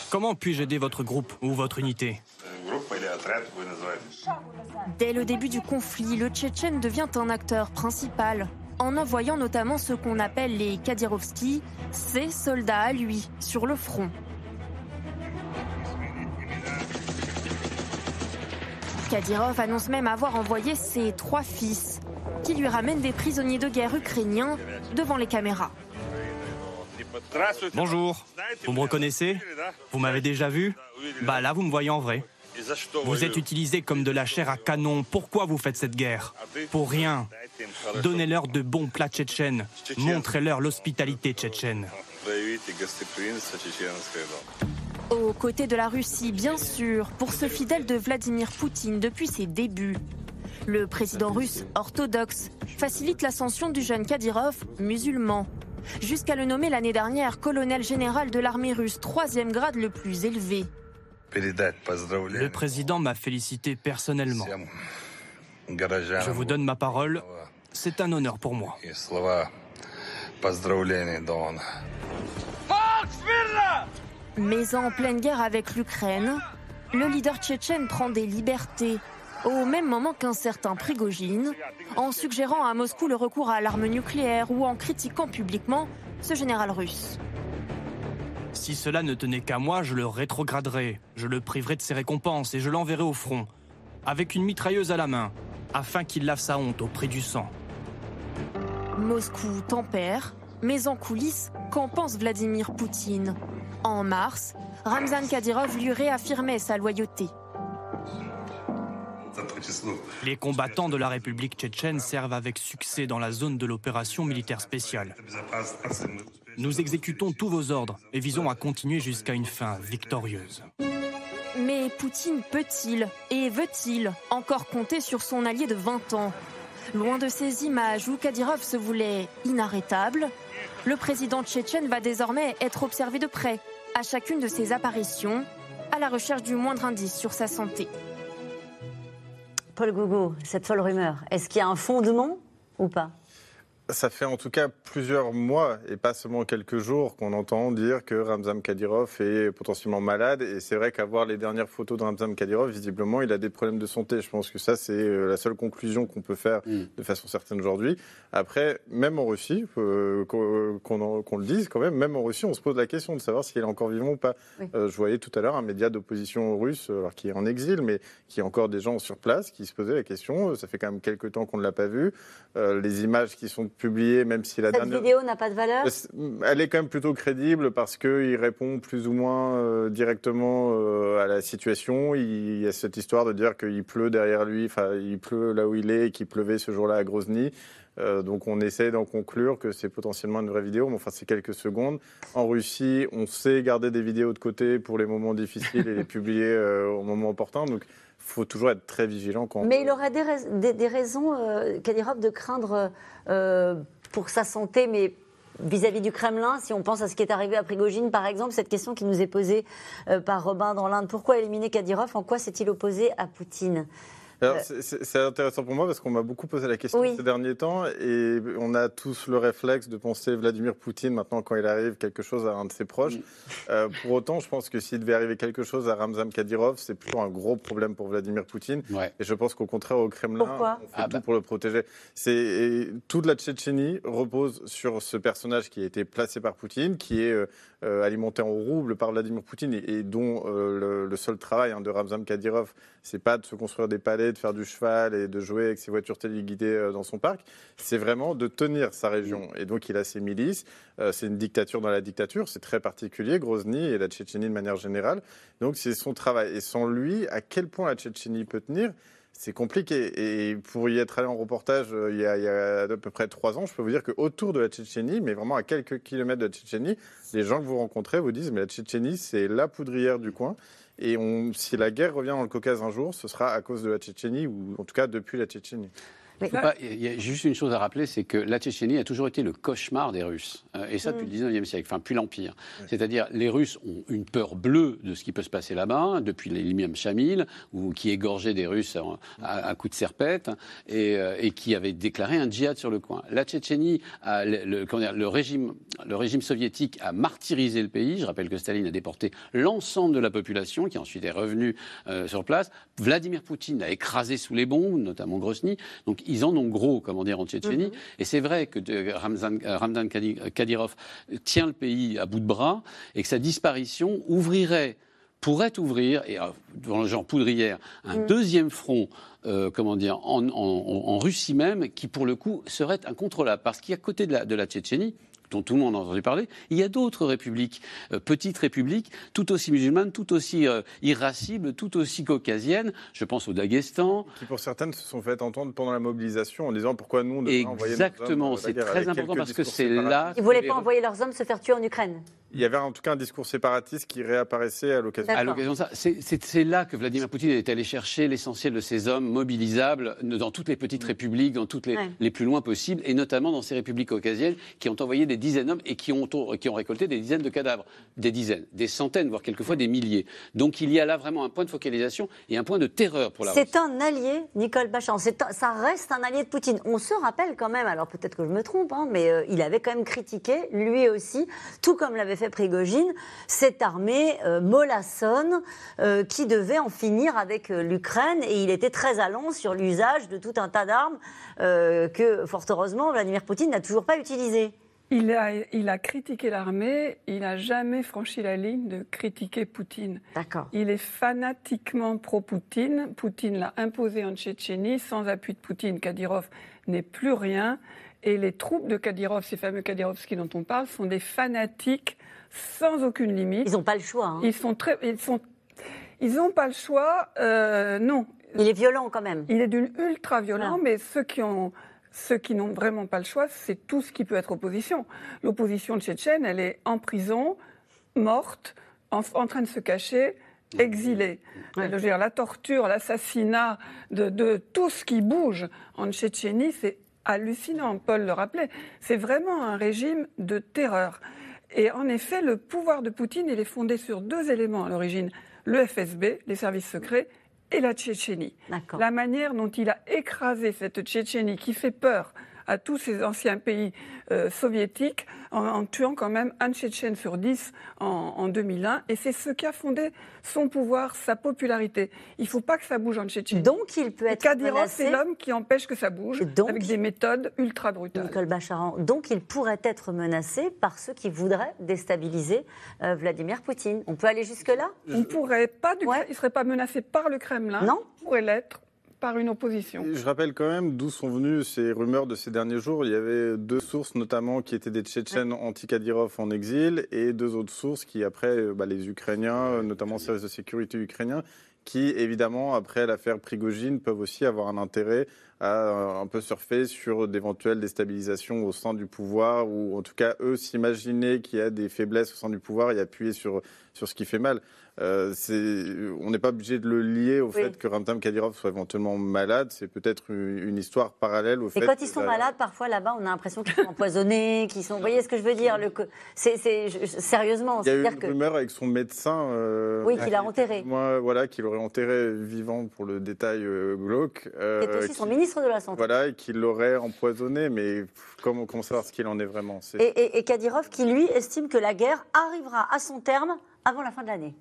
Comment puis-je aider votre groupe ou votre unité Dès le début du conflit, le Tchétchène devient un acteur principal, en envoyant notamment ce qu'on appelle les Kadyrovskis, ses soldats à lui, sur le front. Kadyrov annonce même avoir envoyé ses trois fils, qui lui ramène des prisonniers de guerre ukrainiens devant les caméras. Bonjour, vous me reconnaissez? Vous m'avez déjà vu? Bah là, vous me voyez en vrai. Vous êtes utilisé comme de la chair à canon. Pourquoi vous faites cette guerre? Pour rien. Donnez-leur de bons plats tchétchènes. Montrez-leur l'hospitalité tchétchène. Aux côtés de la Russie, bien sûr, pour ce fidèle de Vladimir Poutine depuis ses débuts. Le président russe orthodoxe facilite l'ascension du jeune Kadyrov, musulman, jusqu'à le nommer l'année dernière colonel général de l'armée russe, troisième grade le plus élevé. Le président m'a félicité personnellement. Je vous donne ma parole, c'est un honneur pour moi. Mais en pleine guerre avec l'Ukraine, le leader tchétchène prend des libertés au même moment qu'un certain Prigogine, en suggérant à Moscou le recours à l'arme nucléaire ou en critiquant publiquement ce général russe. Si cela ne tenait qu'à moi, je le rétrograderais, je le priverais de ses récompenses et je l'enverrais au front, avec une mitrailleuse à la main, afin qu'il lave sa honte au prix du sang. Moscou tempère, mais en coulisses, qu'en pense Vladimir Poutine? En mars, Ramzan Kadyrov lui réaffirmait sa loyauté. Les combattants de la République tchétchène servent avec succès dans la zone de l'opération militaire spéciale. Nous exécutons tous vos ordres et visons à continuer jusqu'à une fin victorieuse. Mais Poutine peut-il et veut-il encore compter sur son allié de 20 ans? Loin de ces images où Kadyrov se voulait inarrêtable, le président tchétchène va désormais être observé de près à chacune de ses apparitions, à la recherche du moindre indice sur sa santé. Paul Gougo, cette folle rumeur, est-ce qu'il y a un fondement ou pas? Ça fait en tout cas plusieurs mois et pas seulement quelques jours qu'on entend dire que Ramzan Kadyrov est potentiellement malade. Et c'est vrai qu'à voir les dernières photos de Ramzan Kadyrov, visiblement, il a des problèmes de santé. Je pense que ça, c'est euh, la seule conclusion qu'on peut faire mm. de façon certaine aujourd'hui. Après, même en Russie, euh, qu'on le dise quand même, même en Russie, on se pose la question de savoir s'il est encore vivant ou pas. Euh, je voyais tout à l'heure un média d'opposition russe, alors qui est en exil, mais qui a encore des gens sur place qui se posaient la question. Ça fait quand même quelques temps qu'on ne l'a pas vu. les images qui sont publié, même si la Cette vidéo n'a pas de valeur Elle est quand même plutôt crédible parce qu'il répond plus ou moins euh, directement euh, à la situation. Il, y a cette histoire de dire qu'il pleut derrière lui, enfin il pleut là où il est et qu'il pleuvait ce jour-là à Grozny. Euh, donc on essaie d'en conclure que c'est potentiellement une vraie vidéo, mais enfin c'est quelques secondes. En Russie, on sait garder des vidéos de côté pour les moments difficiles et les *laughs* publier au moment opportun. Donc faut toujours être très vigilant quand. Mais il aurait des, des, raisons, euh, Kadyrov, de craindre euh, pour sa santé, mais vis-à-vis du Kremlin, si on pense à ce qui est arrivé à Prigogine, par exemple, cette question qui nous est posée euh, par Robin dans l'Inde, pourquoi éliminer Kadyrov En quoi s'est-il opposé à Poutine? C'est intéressant pour moi parce qu'on m'a beaucoup posé la question ces derniers temps et on a tous le réflexe de penser Vladimir Poutine maintenant quand il arrive quelque chose à un de ses proches. Euh, pour autant, je pense que s'il devait arriver quelque chose à Ramzan Kadyrov, c'est plutôt un gros problème pour Vladimir Poutine. Et je pense qu'au contraire, au Kremlin, on fait ah tout bah. pour le protéger. toute la Tchétchénie repose sur ce personnage qui a été placé par Poutine, qui est euh, euh, alimenté en rouble par Vladimir Poutine et, dont le, seul travail hein, de Ramzan Kadyrov, c'est pas de se construire des palais de faire du cheval et de jouer avec ses voitures téléguidées euh, dans son parc, c'est vraiment de tenir sa région. Et donc il a ses milices, euh, c'est une dictature dans la dictature, c'est très particulier, Grozny et la Tchétchénie de manière générale. Donc c'est son travail. Et sans lui, à quel point la Tchétchénie peut tenir c'est compliqué. Et pour y être allé en reportage euh, il y, a, il y, a, à peu près trois ans, je peux vous dire qu'autour de la Tchétchénie, mais vraiment à quelques kilomètres de la Tchétchénie, les gens que vous rencontrez vous disent mais la Tchétchénie, c'est la poudrière du coin. Et si la guerre revient dans le Caucase un jour, ce sera à cause de la Tchétchénie, ou en tout cas depuis la Tchétchénie. Il y a juste une chose à rappeler, c'est que la Tchétchénie a toujours été le cauchemar des Russes. Euh, et ça depuis le 19e siècle, enfin, puis l'Empire. C'est-à-dire, les Russes ont une peur bleue de ce qui peut se passer là-bas, depuis l'Imiam Shamil, qui égorgeait des Russes à, coups de serpette, euh, et, qui avait déclaré un djihad sur le coin. La Tchétchénie, le, dire, le, régime, le régime soviétique a martyrisé le pays. Je rappelle que Staline a déporté l'ensemble de la population, qui ensuite est revenue euh, sur place. Vladimir Poutine a écrasé sous les bombes, notamment Grozny. Donc, ils en ont gros, comment dire, en Tchétchénie. Mhm. Et c'est vrai que Ramzan, Ramdan Kadyrov tient le pays à bout de bras et que sa disparition ouvrirait pourrait ouvrir, et euh, dans le genre poudrière, un mhm. deuxième front, euh, comment dire, en, Russie même, qui pour le coup serait incontrôlable. Parce qu'à côté de la, de la Tchétchénie, dont tout le monde a entendu parler, il y a d'autres républiques, euh, petites républiques, tout aussi musulmanes, tout aussi euh, irascibles, tout aussi caucasiennes. Je pense au Daghestan. Qui pour certaines se sont fait entendre pendant la mobilisation en disant pourquoi nous on devrait envoyer Exactement, nos hommes c'est très important parce que c'est là. Ils ne voulaient pas envoyer leurs hommes se faire tuer en Ukraine. Il y avait en tout cas un discours séparatiste qui réapparaissait à l'occasion. À l'occasion de ça, c'est là que Vladimir Poutine est allé chercher l'essentiel de ces hommes mobilisables dans toutes les petites républiques, dans toutes les, les plus loin possibles, et notamment dans ces républiques caucasiennes qui ont envoyé des dizaines d'hommes et qui ont, qui ont récolté des dizaines de cadavres. Des dizaines, des centaines, voire quelquefois des milliers. Donc il y a là vraiment un point de focalisation et un point de terreur pour la C'est un allié, Nicole Bachan. Ça reste un allié de Poutine. On se rappelle quand même, alors peut-être que je me trompe, hein, mais euh, il avait quand même critiqué, lui aussi, tout comme l'avait fait Prigogine, cette armée euh, mollassonne euh, qui devait en finir avec l'Ukraine et il était très allant sur l'usage de tout un tas d'armes que, fort heureusement, Vladimir Poutine n'a toujours pas utilisées. il a, il a critiqué l'armée, il n'a jamais franchi la ligne de critiquer Poutine. D'accord. Il est fanatiquement pro-Poutine. Poutine l'a imposé en Tchétchénie. Sans appui de Poutine, Kadyrov n'est plus rien. Et les troupes de Kadyrov, ces fameux Kadyrovskis dont on parle, sont des fanatiques sans aucune limite. Ils n'ont pas le choix. Hein. Ils sont très, ils sont, ils n'ont pas le choix. Euh, non. Il est violent quand même. Il est d'une ultra violent, mais ceux qui ont ceux qui n'ont vraiment pas le choix, c'est tout ce qui peut être opposition. L'opposition tchétchène, elle est en prison, morte, en, train de se cacher, exilée. dire, la torture, l'assassinat de, de, tout ce qui bouge en Tchétchénie, c'est hallucinant, Paul le rappelait. C'est vraiment un régime de terreur. Et en effet, le pouvoir de Poutine, il est fondé sur deux éléments à l'origine. Le FSB, les services secrets, et la Tchétchénie. La manière dont il a écrasé cette Tchétchénie qui fait peur à tous ces anciens pays euh, soviétiques en, tuant quand même un Tchétchène sur dix en, 2001. Et c'est ce qui a fondé son pouvoir, sa popularité. Il ne faut pas que ça bouge en Tchétchénie. Donc il peut être Kadyrov, c'est l'homme qui empêche que ça bouge avec des méthodes ultra brutales. Nicole Bacharan, donc il pourrait être menacé par ceux qui voudraient déstabiliser euh, Vladimir Poutine. On peut aller jusque-là? On pourrait pas, du il ne serait pas menacé par le Kremlin. Non. Il pourrait l'être par une opposition. Je rappelle quand même d'où sont venues ces rumeurs de ces derniers jours. Il y avait deux sources notamment qui étaient des Tchétchènes anti-Kadyrov en exil et deux autres sources qui après euh, bah, les Ukrainiens, notamment les services de sécurité ukrainiens, qui évidemment après l'affaire Prigogine peuvent aussi avoir un intérêt à euh, un peu surfer sur d'éventuelles déstabilisations au sein du pouvoir ou en tout cas eux s'imaginer qu'il y a des faiblesses au sein du pouvoir et appuyer sur, sur ce qui fait mal. Euh, on n'est pas obligé de le lier au fait que Ramtam Kadyrov soit éventuellement malade. C'est peut-être une, histoire parallèle au fait. Et quand ils sont malades, parfois là-bas, on a l'impression qu'ils sont empoisonnés, *laughs* qu'ils sont. Vous voyez ce que je veux dire le... c'est, sérieusement. Il y a eu une rumeur avec son médecin. Euh, oui, qu'il a enterré. Moi, voilà, qu'il aurait enterré vivant pour le détail euh, glauque. Est aussi son ministre de la santé. Voilà, et qu'il l'aurait empoisonné, mais comment, comment savoir ce qu'il en est vraiment et, et, et Kadyrov, qui lui estime que la guerre arrivera à son terme avant la fin de l'année.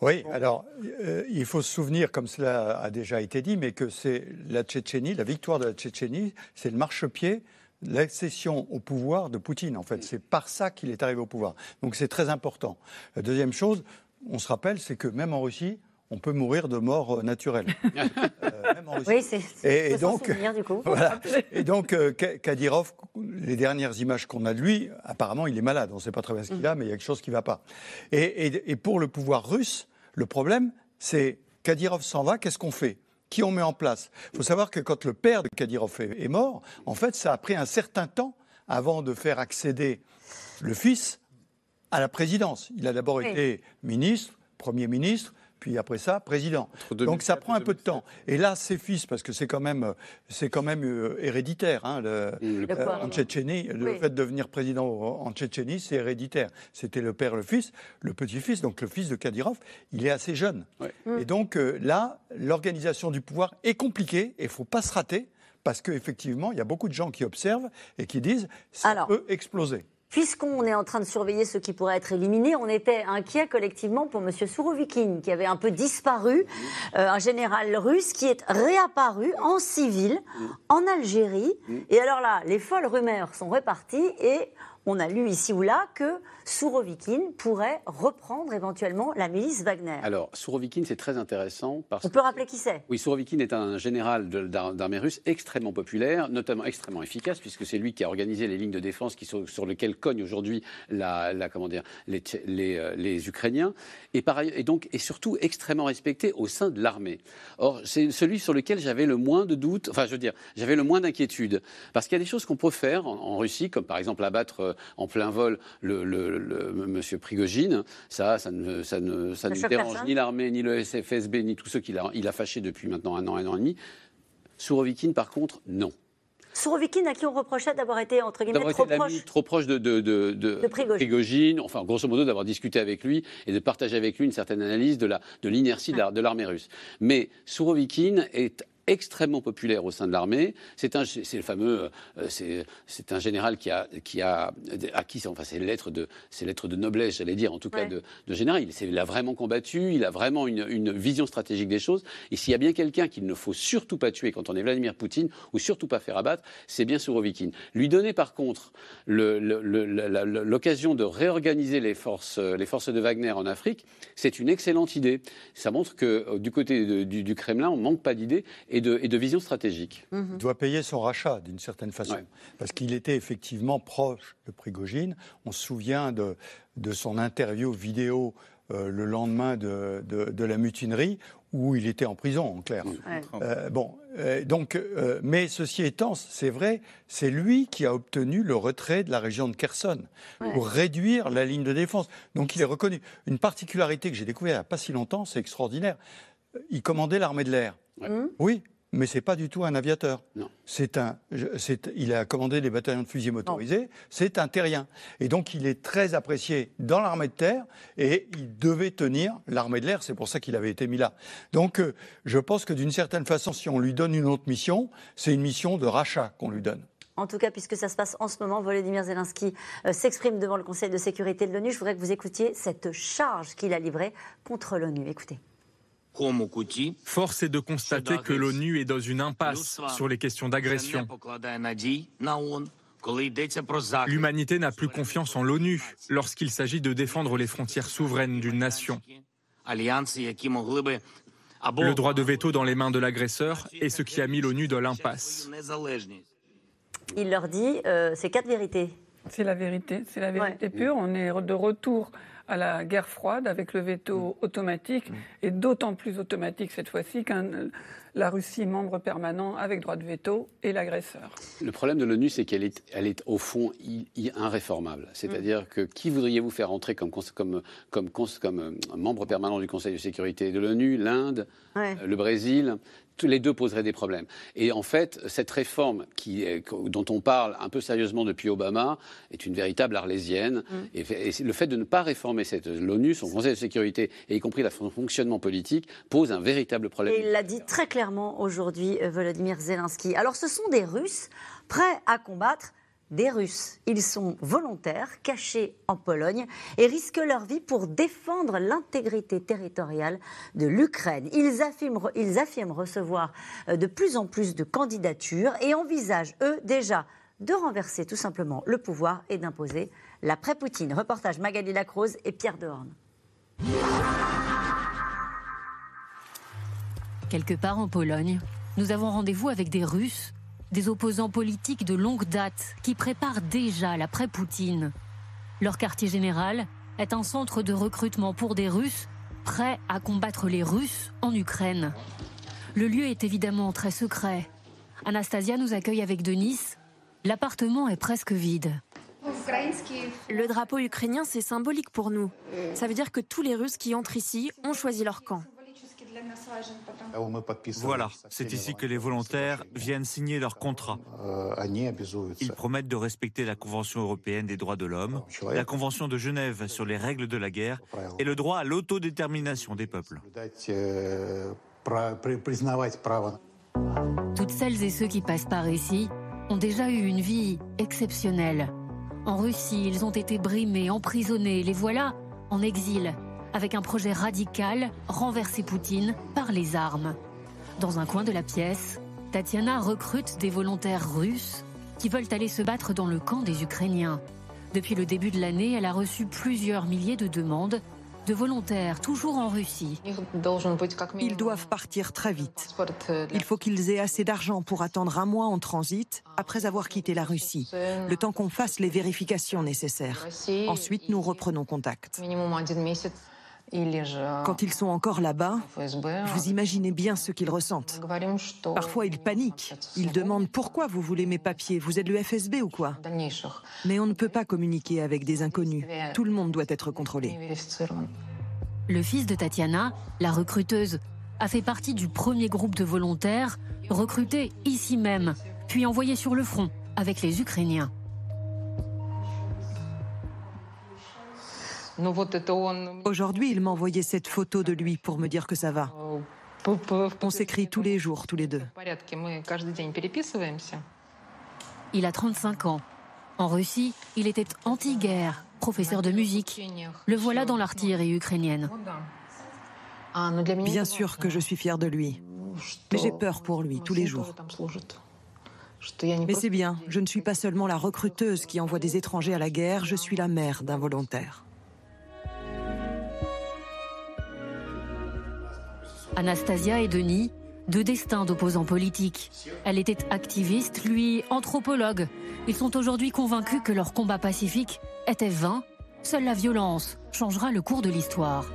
Oui, alors euh, il faut se souvenir, comme cela a déjà été dit, mais que c'est la Tchétchénie, la victoire de la Tchétchénie, c'est le marchepied, l'accession au pouvoir de Poutine. En fait, c'est par ça qu'il est arrivé au pouvoir. Donc c'est très important. La deuxième chose, on se rappelle, c'est que même en Russie, on peut mourir de mort euh, naturelle. *laughs* Euh, même en Russie. Oui, c'est et, et donc, du coup. Voilà. *laughs* Et donc, Kadyrov, les dernières images qu'on a de lui, apparemment, il est malade. On ne sait pas très bien ce qu'il a, mais il y a quelque chose qui ne va pas. Et, et, pour le pouvoir russe, le problème, c'est Kadyrov s'en va, qu'est-ce qu'on fait? Qui on met en place? Il faut savoir que quand le père de Kadyrov est, mort, en fait, ça a pris un certain temps avant de faire accéder le fils à la présidence. Il a d'abord été ministre, Premier ministre, puis après ça, président. Donc ça prend un peu de temps. Et là, ses fils, parce que c'est quand même, c'est quand même euh, héréditaire, hein, le, euh, en Tchétchénie, le fait de devenir président en Tchétchénie, c'est héréditaire. C'était le père, le fils, le petit-fils, donc le fils de Kadyrov, il est assez jeune. Et donc euh, là, l'organisation du pouvoir est compliquée et il faut pas se rater parce qu'effectivement, il y a beaucoup de gens qui observent et qui disent ça peut exploser. Puisqu'on est en train de surveiller ceux qui pourraient être éliminés, on était inquiet collectivement pour M. Sourovikine, qui avait un peu disparu, euh, un général russe qui est réapparu en civil en Algérie. Et alors là, les folles rumeurs sont reparties et on a lu ici ou là que Sourovikine pourrait reprendre éventuellement la milice Wagner. Alors, Sourovikine, c'est très intéressant parce On peut rappeler qui c'est? Oui, Sourovikine est un général d'armée russe extrêmement populaire, notamment extrêmement efficace, puisque c'est lui qui a organisé les lignes de défense qui sont, sur lesquelles cognent aujourd'hui la, comment dire, les, euh, les, Ukrainiens, et, par, et donc et surtout extrêmement respecté au sein de l'armée. Or, c'est celui sur lequel j'avais le moins de doutes, enfin, je veux dire, j'avais le moins d'inquiétude, parce qu'il y a des choses qu'on peut faire en, Russie, comme par exemple abattre euh, en plein vol le le, monsieur Prigogine. Ça, ça ne, ça ne, ça ne dérange ni l'armée, ni le SFSB, ni tous ceux qu'il a, il a fâché depuis maintenant un an, un an et demi. Sourovikine, par contre, non. Sourovikine, à qui on reprochait d'avoir été, entre guillemets, trop, proche. trop proche de, de, de, de Prigogine. enfin, grosso modo, d'avoir discuté avec lui et de partager avec lui une certaine analyse de l'inertie de l'inertie de l'armée russe. Mais Sourovikine est extrêmement populaire au sein de l'armée. C'est un, c'est le fameux, euh, c'est un général qui a, qui a acquis, enfin c'est lettres de, c'est lettres de noblesse, j'allais dire, en tout cas de, de, général. Il, il, a vraiment combattu, il a vraiment une, une vision stratégique des choses. Et s'il y a bien quelqu'un qu'il ne faut surtout pas tuer quand on est Vladimir Poutine, ou surtout pas faire abattre, c'est bien Sourovikine. Lui donner par contre l'occasion de réorganiser les forces, les forces de Wagner en Afrique, c'est une excellente idée. Ça montre que euh, du côté du, Kremlin, on manque pas d'idées et de, et de, vision stratégique. Mhm. Il doit payer son rachat d'une certaine façon, parce qu'il était effectivement proche de Prigogine. On se souvient de, de son interview vidéo euh, le lendemain de, de, la mutinerie, où il était en prison, en clair. Euh, bon, euh, donc, euh, mais ceci étant, c'est vrai, c'est lui qui a obtenu le retrait de la région de Kherson pour réduire la ligne de défense. Donc, il est reconnu. Une particularité que j'ai découverte il n'y a pas si longtemps, c'est extraordinaire. Il commandait l'armée de l'air. Oui, mais c'est pas du tout un aviateur. Non. C'est un, il a commandé des bataillons de fusils motorisés. C'est un terrien. Et donc, il est très apprécié dans l'armée de terre et il devait tenir l'armée de l'air. C'est pour ça qu'il avait été mis là. Donc, euh, je pense que d'une certaine façon, si on lui donne une autre mission, c'est une mission de rachat qu'on lui donne. En tout cas, puisque ça se passe en ce moment, Volodymyr Zelensky euh, s'exprime devant le Conseil de sécurité de l'ONU. Je voudrais que vous écoutiez cette charge qu'il a livrée contre l'ONU. Écoutez. Force est de constater que l'ONU est dans une impasse sur les questions d'agression. L'humanité n'a plus confiance en l'ONU lorsqu'il s'agit de défendre les frontières souveraines d'une nation. Le droit de veto dans les mains de l'agresseur est ce qui a mis l'ONU dans l'impasse. Il leur dit, euh, c'est quatre vérités. C'est la vérité, c'est la vérité pure. On est de retour à la guerre froide avec le veto mm. automatique, mm. et d'autant plus automatique cette fois-ci qu'un la Russie membre permanent avec droit de veto et l'agresseur. Le problème de l'ONU, c'est qu'elle est, elle est au fond irréformable. C'est-à-dire mm. que qui voudriez-vous faire entrer comme, comme, comme, comme, euh, membre permanent du Conseil de sécurité de l'ONU? L'Inde, le Brésil les deux poseraient des problèmes. Et en fait, cette réforme qui, dont on parle un peu sérieusement depuis Obama est une véritable arlésienne. Mm. Et, le fait de ne pas réformer l'ONU, son Conseil de sécurité, et y compris son fonctionnement politique, pose un véritable problème. Et il l'a dit très clairement aujourd'hui, euh, Volodymyr Zelensky. Alors, ce sont des Russes prêts à combattre des Russes. Ils sont volontaires, cachés en Pologne et risquent leur vie pour défendre l'intégrité territoriale de l'Ukraine. Ils affirment, recevoir euh, de plus en plus de candidatures et envisagent, eux, déjà de renverser tout simplement le pouvoir et d'imposer l'après-Poutine. Reportage Magali Lacrose et Pierre Dehorne. Quelque part en Pologne, nous avons rendez-vous avec des Russes des opposants politiques de longue date qui préparent déjà l'après-Poutine. Leur quartier général est un centre de recrutement pour des Russes prêts à combattre les Russes en Ukraine. Le lieu est évidemment très secret. Anastasia nous accueille avec Denis. L'appartement est presque vide. Le drapeau ukrainien, c'est symbolique pour nous. Ça veut dire que tous les Russes qui entrent ici ont choisi leur camp. Voilà, c'est ici que les volontaires viennent signer leur contrat. Ils promettent de respecter la Convention européenne des droits de l'homme, la Convention de Genève sur les règles de la guerre et le droit à l'autodétermination des peuples. Toutes celles et ceux qui passent par ici ont déjà eu une vie exceptionnelle. En Russie, ils ont été brimés, emprisonnés, les voilà en exil avec un projet radical, renverser Poutine par les armes. Dans un coin de la pièce, Tatiana recrute des volontaires russes qui veulent aller se battre dans le camp des Ukrainiens. Depuis le début de l'année, elle a reçu plusieurs milliers de demandes de volontaires, toujours en Russie. Ils doivent partir très vite. Il faut qu'ils aient assez d'argent pour attendre un mois en transit après avoir quitté la Russie, le temps qu'on fasse les vérifications nécessaires. Ensuite, nous reprenons contact. Quand ils sont encore là-bas, vous imaginez bien ce qu'ils ressentent. Parfois, ils paniquent. Ils demandent pourquoi vous voulez mes papiers? Vous êtes le FSB ou quoi? Mais on ne peut pas communiquer avec des inconnus. Tout le monde doit être contrôlé. Le fils de Tatiana, la recruteuse, a fait partie du premier groupe de volontaires recrutés ici même, puis envoyés sur le front avec les Ukrainiens. Aujourd'hui, il m'a envoyé cette photo de lui pour me dire que ça va. On s'écrit tous les jours, tous les deux. Il a 35 ans. En Russie, il était anti-guerre, professeur de musique. Le voilà dans l'artillerie ukrainienne. Bien sûr que je suis fière de lui. Mais j'ai peur pour lui tous les jours. Mais c'est bien, je ne suis pas seulement la recruteuse qui envoie des étrangers à la guerre, je suis la mère d'un volontaire. Anastasia et Denis, deux destins d'opposants politiques. Elle était activiste, lui anthropologue. Ils sont aujourd'hui convaincus que leur combat pacifique était vain. Seule la violence changera le cours de l'histoire.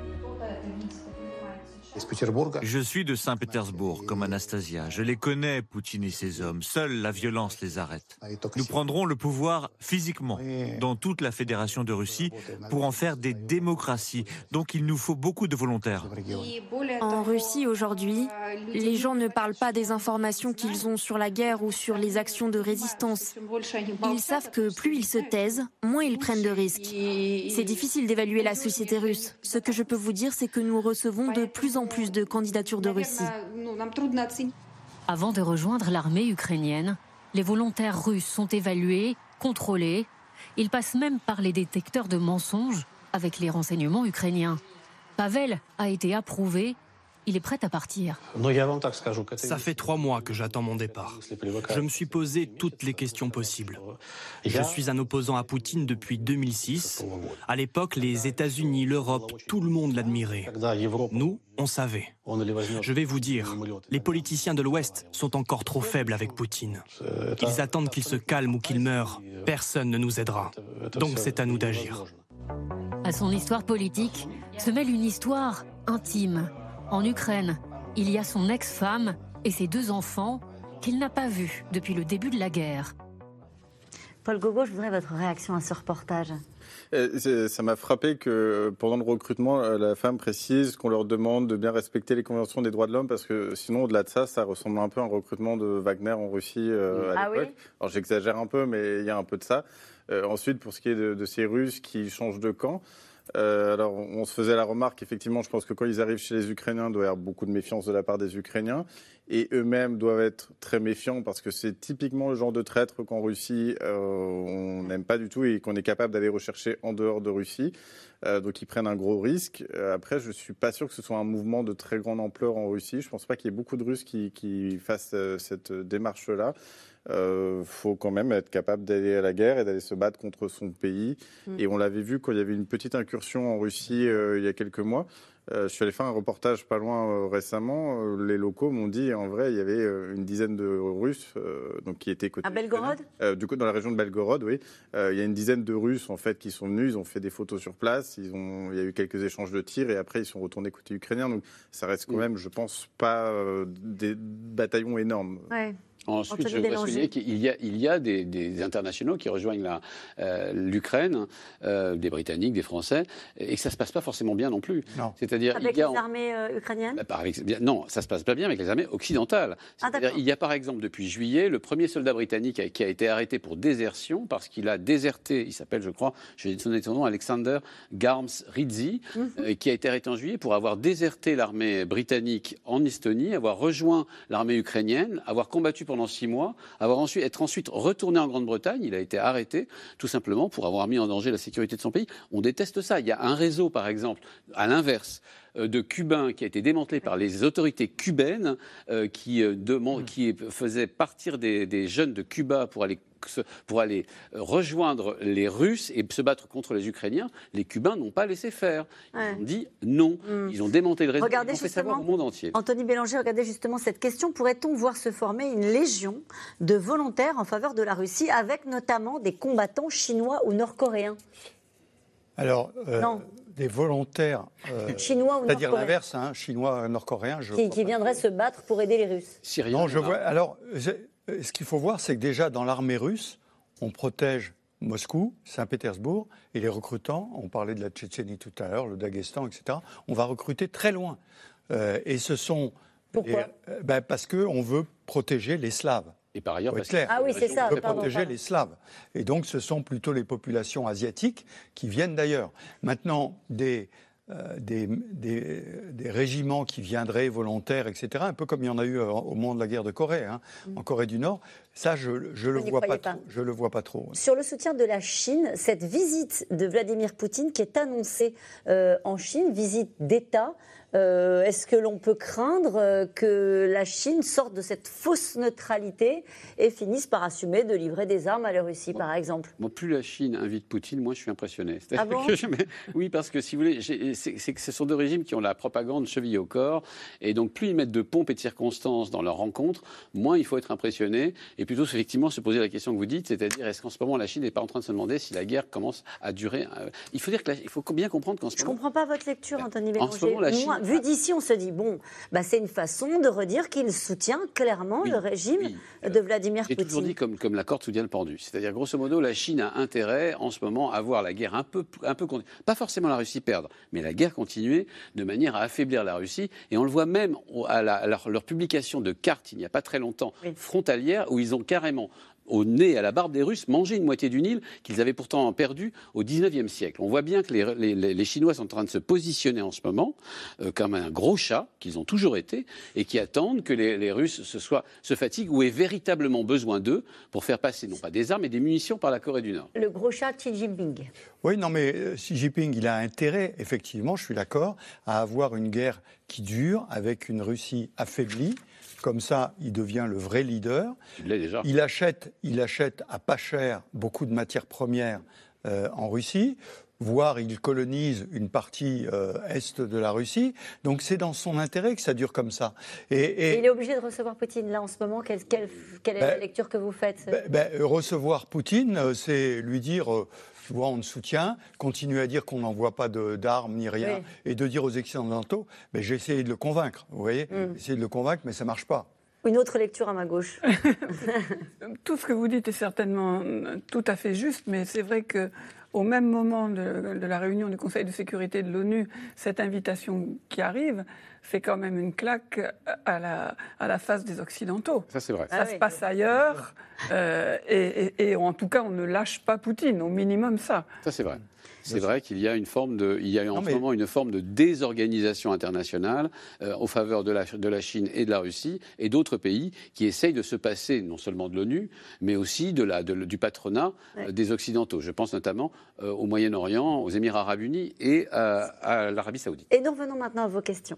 Je suis de Saint-Pétersbourg, comme Anastasia. Je les connais, Poutine et ses hommes. Seule la violence les arrête. Nous prendrons le pouvoir physiquement dans toute la Fédération de Russie pour en faire des démocraties. Donc il nous faut beaucoup de volontaires. En Russie aujourd'hui, les gens ne parlent pas des informations qu'ils ont sur la guerre ou sur les actions de résistance. Ils savent que plus ils se taisent, moins ils prennent de risques. C'est difficile d'évaluer la société russe. Ce que je peux vous dire, c'est que nous recevons de plus en plus de candidatures de Russie. Avant de rejoindre l'armée ukrainienne, les volontaires russes sont évalués, contrôlés. Ils passent même par les détecteurs de mensonges avec les renseignements ukrainiens. Pavel a été approuvé il est prêt à partir. Ça fait trois mois que j'attends mon départ. Je me suis posé toutes les questions possibles. Je suis un opposant à Poutine depuis 2006. À l'époque, les États-Unis, l'Europe, tout le monde l'admirait. Nous, on savait. Je vais vous dire, les politiciens de l'Ouest sont encore trop faibles avec Poutine. Ils attendent qu'il se calme ou qu'il meure. Personne ne nous aidera. Donc c'est à nous d'agir. À son histoire politique se mêle une histoire intime en Ukraine, il y a son ex-femme et ses deux enfants qu'il n'a pas vus depuis le début de la guerre. Paul Gogo, je voudrais votre réaction à ce reportage. Euh, ça m'a frappé que pendant le recrutement, euh, la femme précise qu'on leur demande de bien respecter les conventions des droits de l'homme parce que sinon, au-delà de ça, ça ressemble un peu à un recrutement de Wagner en Russie euh, à ah l'époque. Alors j'exagère un peu, mais il y a un peu de ça. ensuite, pour ce qui est de, de ces Russes qui changent de camp, euh, alors, on se faisait la remarque, effectivement, je pense que quand ils arrivent chez les Ukrainiens, il doit y avoir beaucoup de méfiance de la part des Ukrainiens. Et eux-mêmes doivent être très méfiants parce que c'est typiquement le genre de traître qu'en Russie, euh, on n'aime pas du tout et qu'on est capable d'aller rechercher en dehors de Russie. Euh, donc, ils prennent un gros risque. après, je ne suis pas sûr que ce soit un mouvement de très grande ampleur en Russie. Je ne pense pas qu'il y ait beaucoup de Russes qui, fassent cette démarche-là euh, faut quand même être capable d'aller à la guerre et d'aller se battre contre son pays. Mm. Et on l'avait vu quand il y avait une petite incursion en Russie euh, il y a quelques mois. Euh, je suis allé faire un reportage pas loin récemment. les locaux m'ont dit, en vrai, il y avait une dizaine de Russes, donc qui étaient côté. À Belgorod Du coup, dans la région de Belgorod, oui. il y a une dizaine de Russes en fait qui sont venus. Ils ont fait des photos sur place. Ils ont, il y a eu quelques échanges de tirs et après ils sont retournés côté ukrainien. Donc ça reste quand mm. même, je pense, pas des bataillons énormes. Ouais. Ensuite, je voudrais souligner qu'il y a, il y a des, internationaux qui rejoignent euh, l'Ukraine, euh, des Britanniques, des Français, et que ça ne se passe pas forcément bien non plus. C'est-à-dire, avec il y a, les armées euh, ukrainiennes bah, Non, ça ne se passe pas bien avec les armées occidentales. Ah, il y a par exemple depuis juillet le premier soldat britannique qui a été arrêté pour désertion parce qu'il a déserté, il s'appelle je crois, je vais donner son nom, Alexander Garms Rizzi, mhm. qui a été arrêté en juillet pour avoir déserté l'armée britannique en Estonie, avoir rejoint l'armée ukrainienne, avoir combattu pour pendant six mois, avoir ensuite, être ensuite retourné en Grande-Bretagne. Il a été arrêté tout simplement pour avoir mis en danger la sécurité de son pays. On déteste ça. Il y a un réseau, par exemple, à l'inverse, de Cubains qui a été démantelé par les autorités cubaines euh, qui, euh, qui faisaient partir des, des, jeunes de Cuba pour aller pour aller rejoindre les Russes et se battre contre les Ukrainiens, les Cubains n'ont pas laissé faire. Ils ont dit non. Hmm. Ils ont démonté le réseau. Regardez ils ont fait savoir au monde entier. Anthony Bélanger, regardez justement cette question. Pourrait-on voir se former une légion de volontaires en faveur de la Russie, avec notamment des combattants chinois ou nord-coréens? Alors, euh, des volontaires euh, chinois ou C'est-à-dire l'inverse, hein, chinois, nord-coréens. Qui, qui viendraient se battre pour aider les Russes. Syriens. Non, je vois. Alors, ce qu'il faut voir, c'est que déjà dans l'armée russe, on protège Moscou, Saint-Pétersbourg, et les recrutants, on parlait de la Tchétchénie tout à l'heure, le Daghestan, etc., on va recruter très loin. Euh, et ce sont. Pourquoi euh, ben Parce qu'on veut protéger les Slaves. Et par ailleurs, parce clair. Ah oui, c'est ça. On veut protéger les Slaves. Et donc, ce sont plutôt les populations asiatiques qui viennent d'ailleurs. Maintenant, des euh, des, des, régiments qui viendraient volontaires, etc., un peu comme il y en a eu au moment de la guerre de Corée, hein, mm. en Corée du Nord, ça, je ne le, vois pas, je le vois pas trop. Sur le soutien de la Chine, cette visite de Vladimir Poutine qui est annoncée en Chine, visite d'État, euh, est-ce que l'on peut craindre euh, que la Chine sorte de cette fausse neutralité et finisse par assumer de livrer des armes à la Russie, par exemple? Plus la Chine invite Poutine, moins je suis impressionné. Ah bon oui, parce que si vous voulez, c'est que ce sont deux régimes qui ont la propagande cheville au corps, et donc plus ils mettent de pompes et de circonstances dans leurs rencontres, moins il faut être impressionné, et plutôt effectivement se poser la question que vous dites, c'est-à-dire est-ce qu'en ce moment la Chine n'est pas en train de se demander si la guerre commence à durer euh, Il faut dire que il faut bien comprendre qu'en ce moment, je comprends pas votre lecture, Anthony Bélanger. la Chine, vu d'ici, on se dit, bon, bah, c'est une façon de redire qu'il soutient clairement le régime de Vladimir Poutine. J'ai toujours dit comme, comme la corde soutient le pendu. C'est-à-dire, grosso modo, la Chine a intérêt en ce moment à voir la guerre un peu, un peu pas forcément la Russie perdre, mais la guerre continuer de manière à affaiblir la Russie. Et on le voit même à, leur, publication de cartes il n'y a pas très longtemps, frontalières, où ils ont carrément au nez, à la barbe des Russes, manger une moitié du Nil qu'ils avaient pourtant perdu au XIXe siècle. On voit bien que les, Chinois sont en train de se positionner en ce moment euh, comme un gros chat, qu'ils ont toujours été, et qui attendent que les, Russes se, soient, se fatiguent ou aient véritablement besoin d'eux pour faire passer non pas des armes, mais des munitions par la Corée du Nord. Le gros chat Xi Jinping. Oui, non, mais euh, Xi Jinping, il a intérêt, effectivement, je suis d'accord, à avoir une guerre qui dure avec une Russie affaiblie comme ça, il devient le vrai leader. Il l'est déjà. Il achète, il achète à pas cher beaucoup de matières premières euh, en Russie voire il colonise une partie euh, est de la Russie. Donc c'est dans son intérêt que ça dure comme ça. Et, il est obligé de recevoir Poutine là en ce moment. Quelle, quelle, est la ben, lecture que vous faites ben, ben, Recevoir Poutine, euh, c'est lui dire tu vois, on te soutient, continue à dire qu'on n'envoie pas d'armes ni rien, et de dire aux Occidentaux, mais j'ai essayé de le convaincre, vous voyez, mm. j'ai essayé de le convaincre, mais ça ne marche pas. Une autre lecture à ma gauche. *laughs* tout ce que vous dites est certainement tout à fait juste, mais c'est vrai que au même moment de, la réunion du Conseil de sécurité de l'ONU, cette invitation qui arrive, c'est quand même une claque à la, à la face des Occidentaux. Ça, c'est vrai. Ça ah se passe ailleurs, euh, et, en tout cas, on ne lâche pas Poutine, au minimum ça. Ça, c'est vrai. C'est vrai qu'il y a une forme de, il y a en ce moment une forme de désorganisation internationale euh, en faveur de la, de la Chine et de la Russie et d'autres pays qui essayent de se passer non seulement de l'ONU, mais aussi de la, du patronat euh, des Occidentaux. Je pense notamment au Moyen-Orient, aux Émirats arabes unis et à l'Arabie saoudite. Et nous revenons maintenant à vos questions.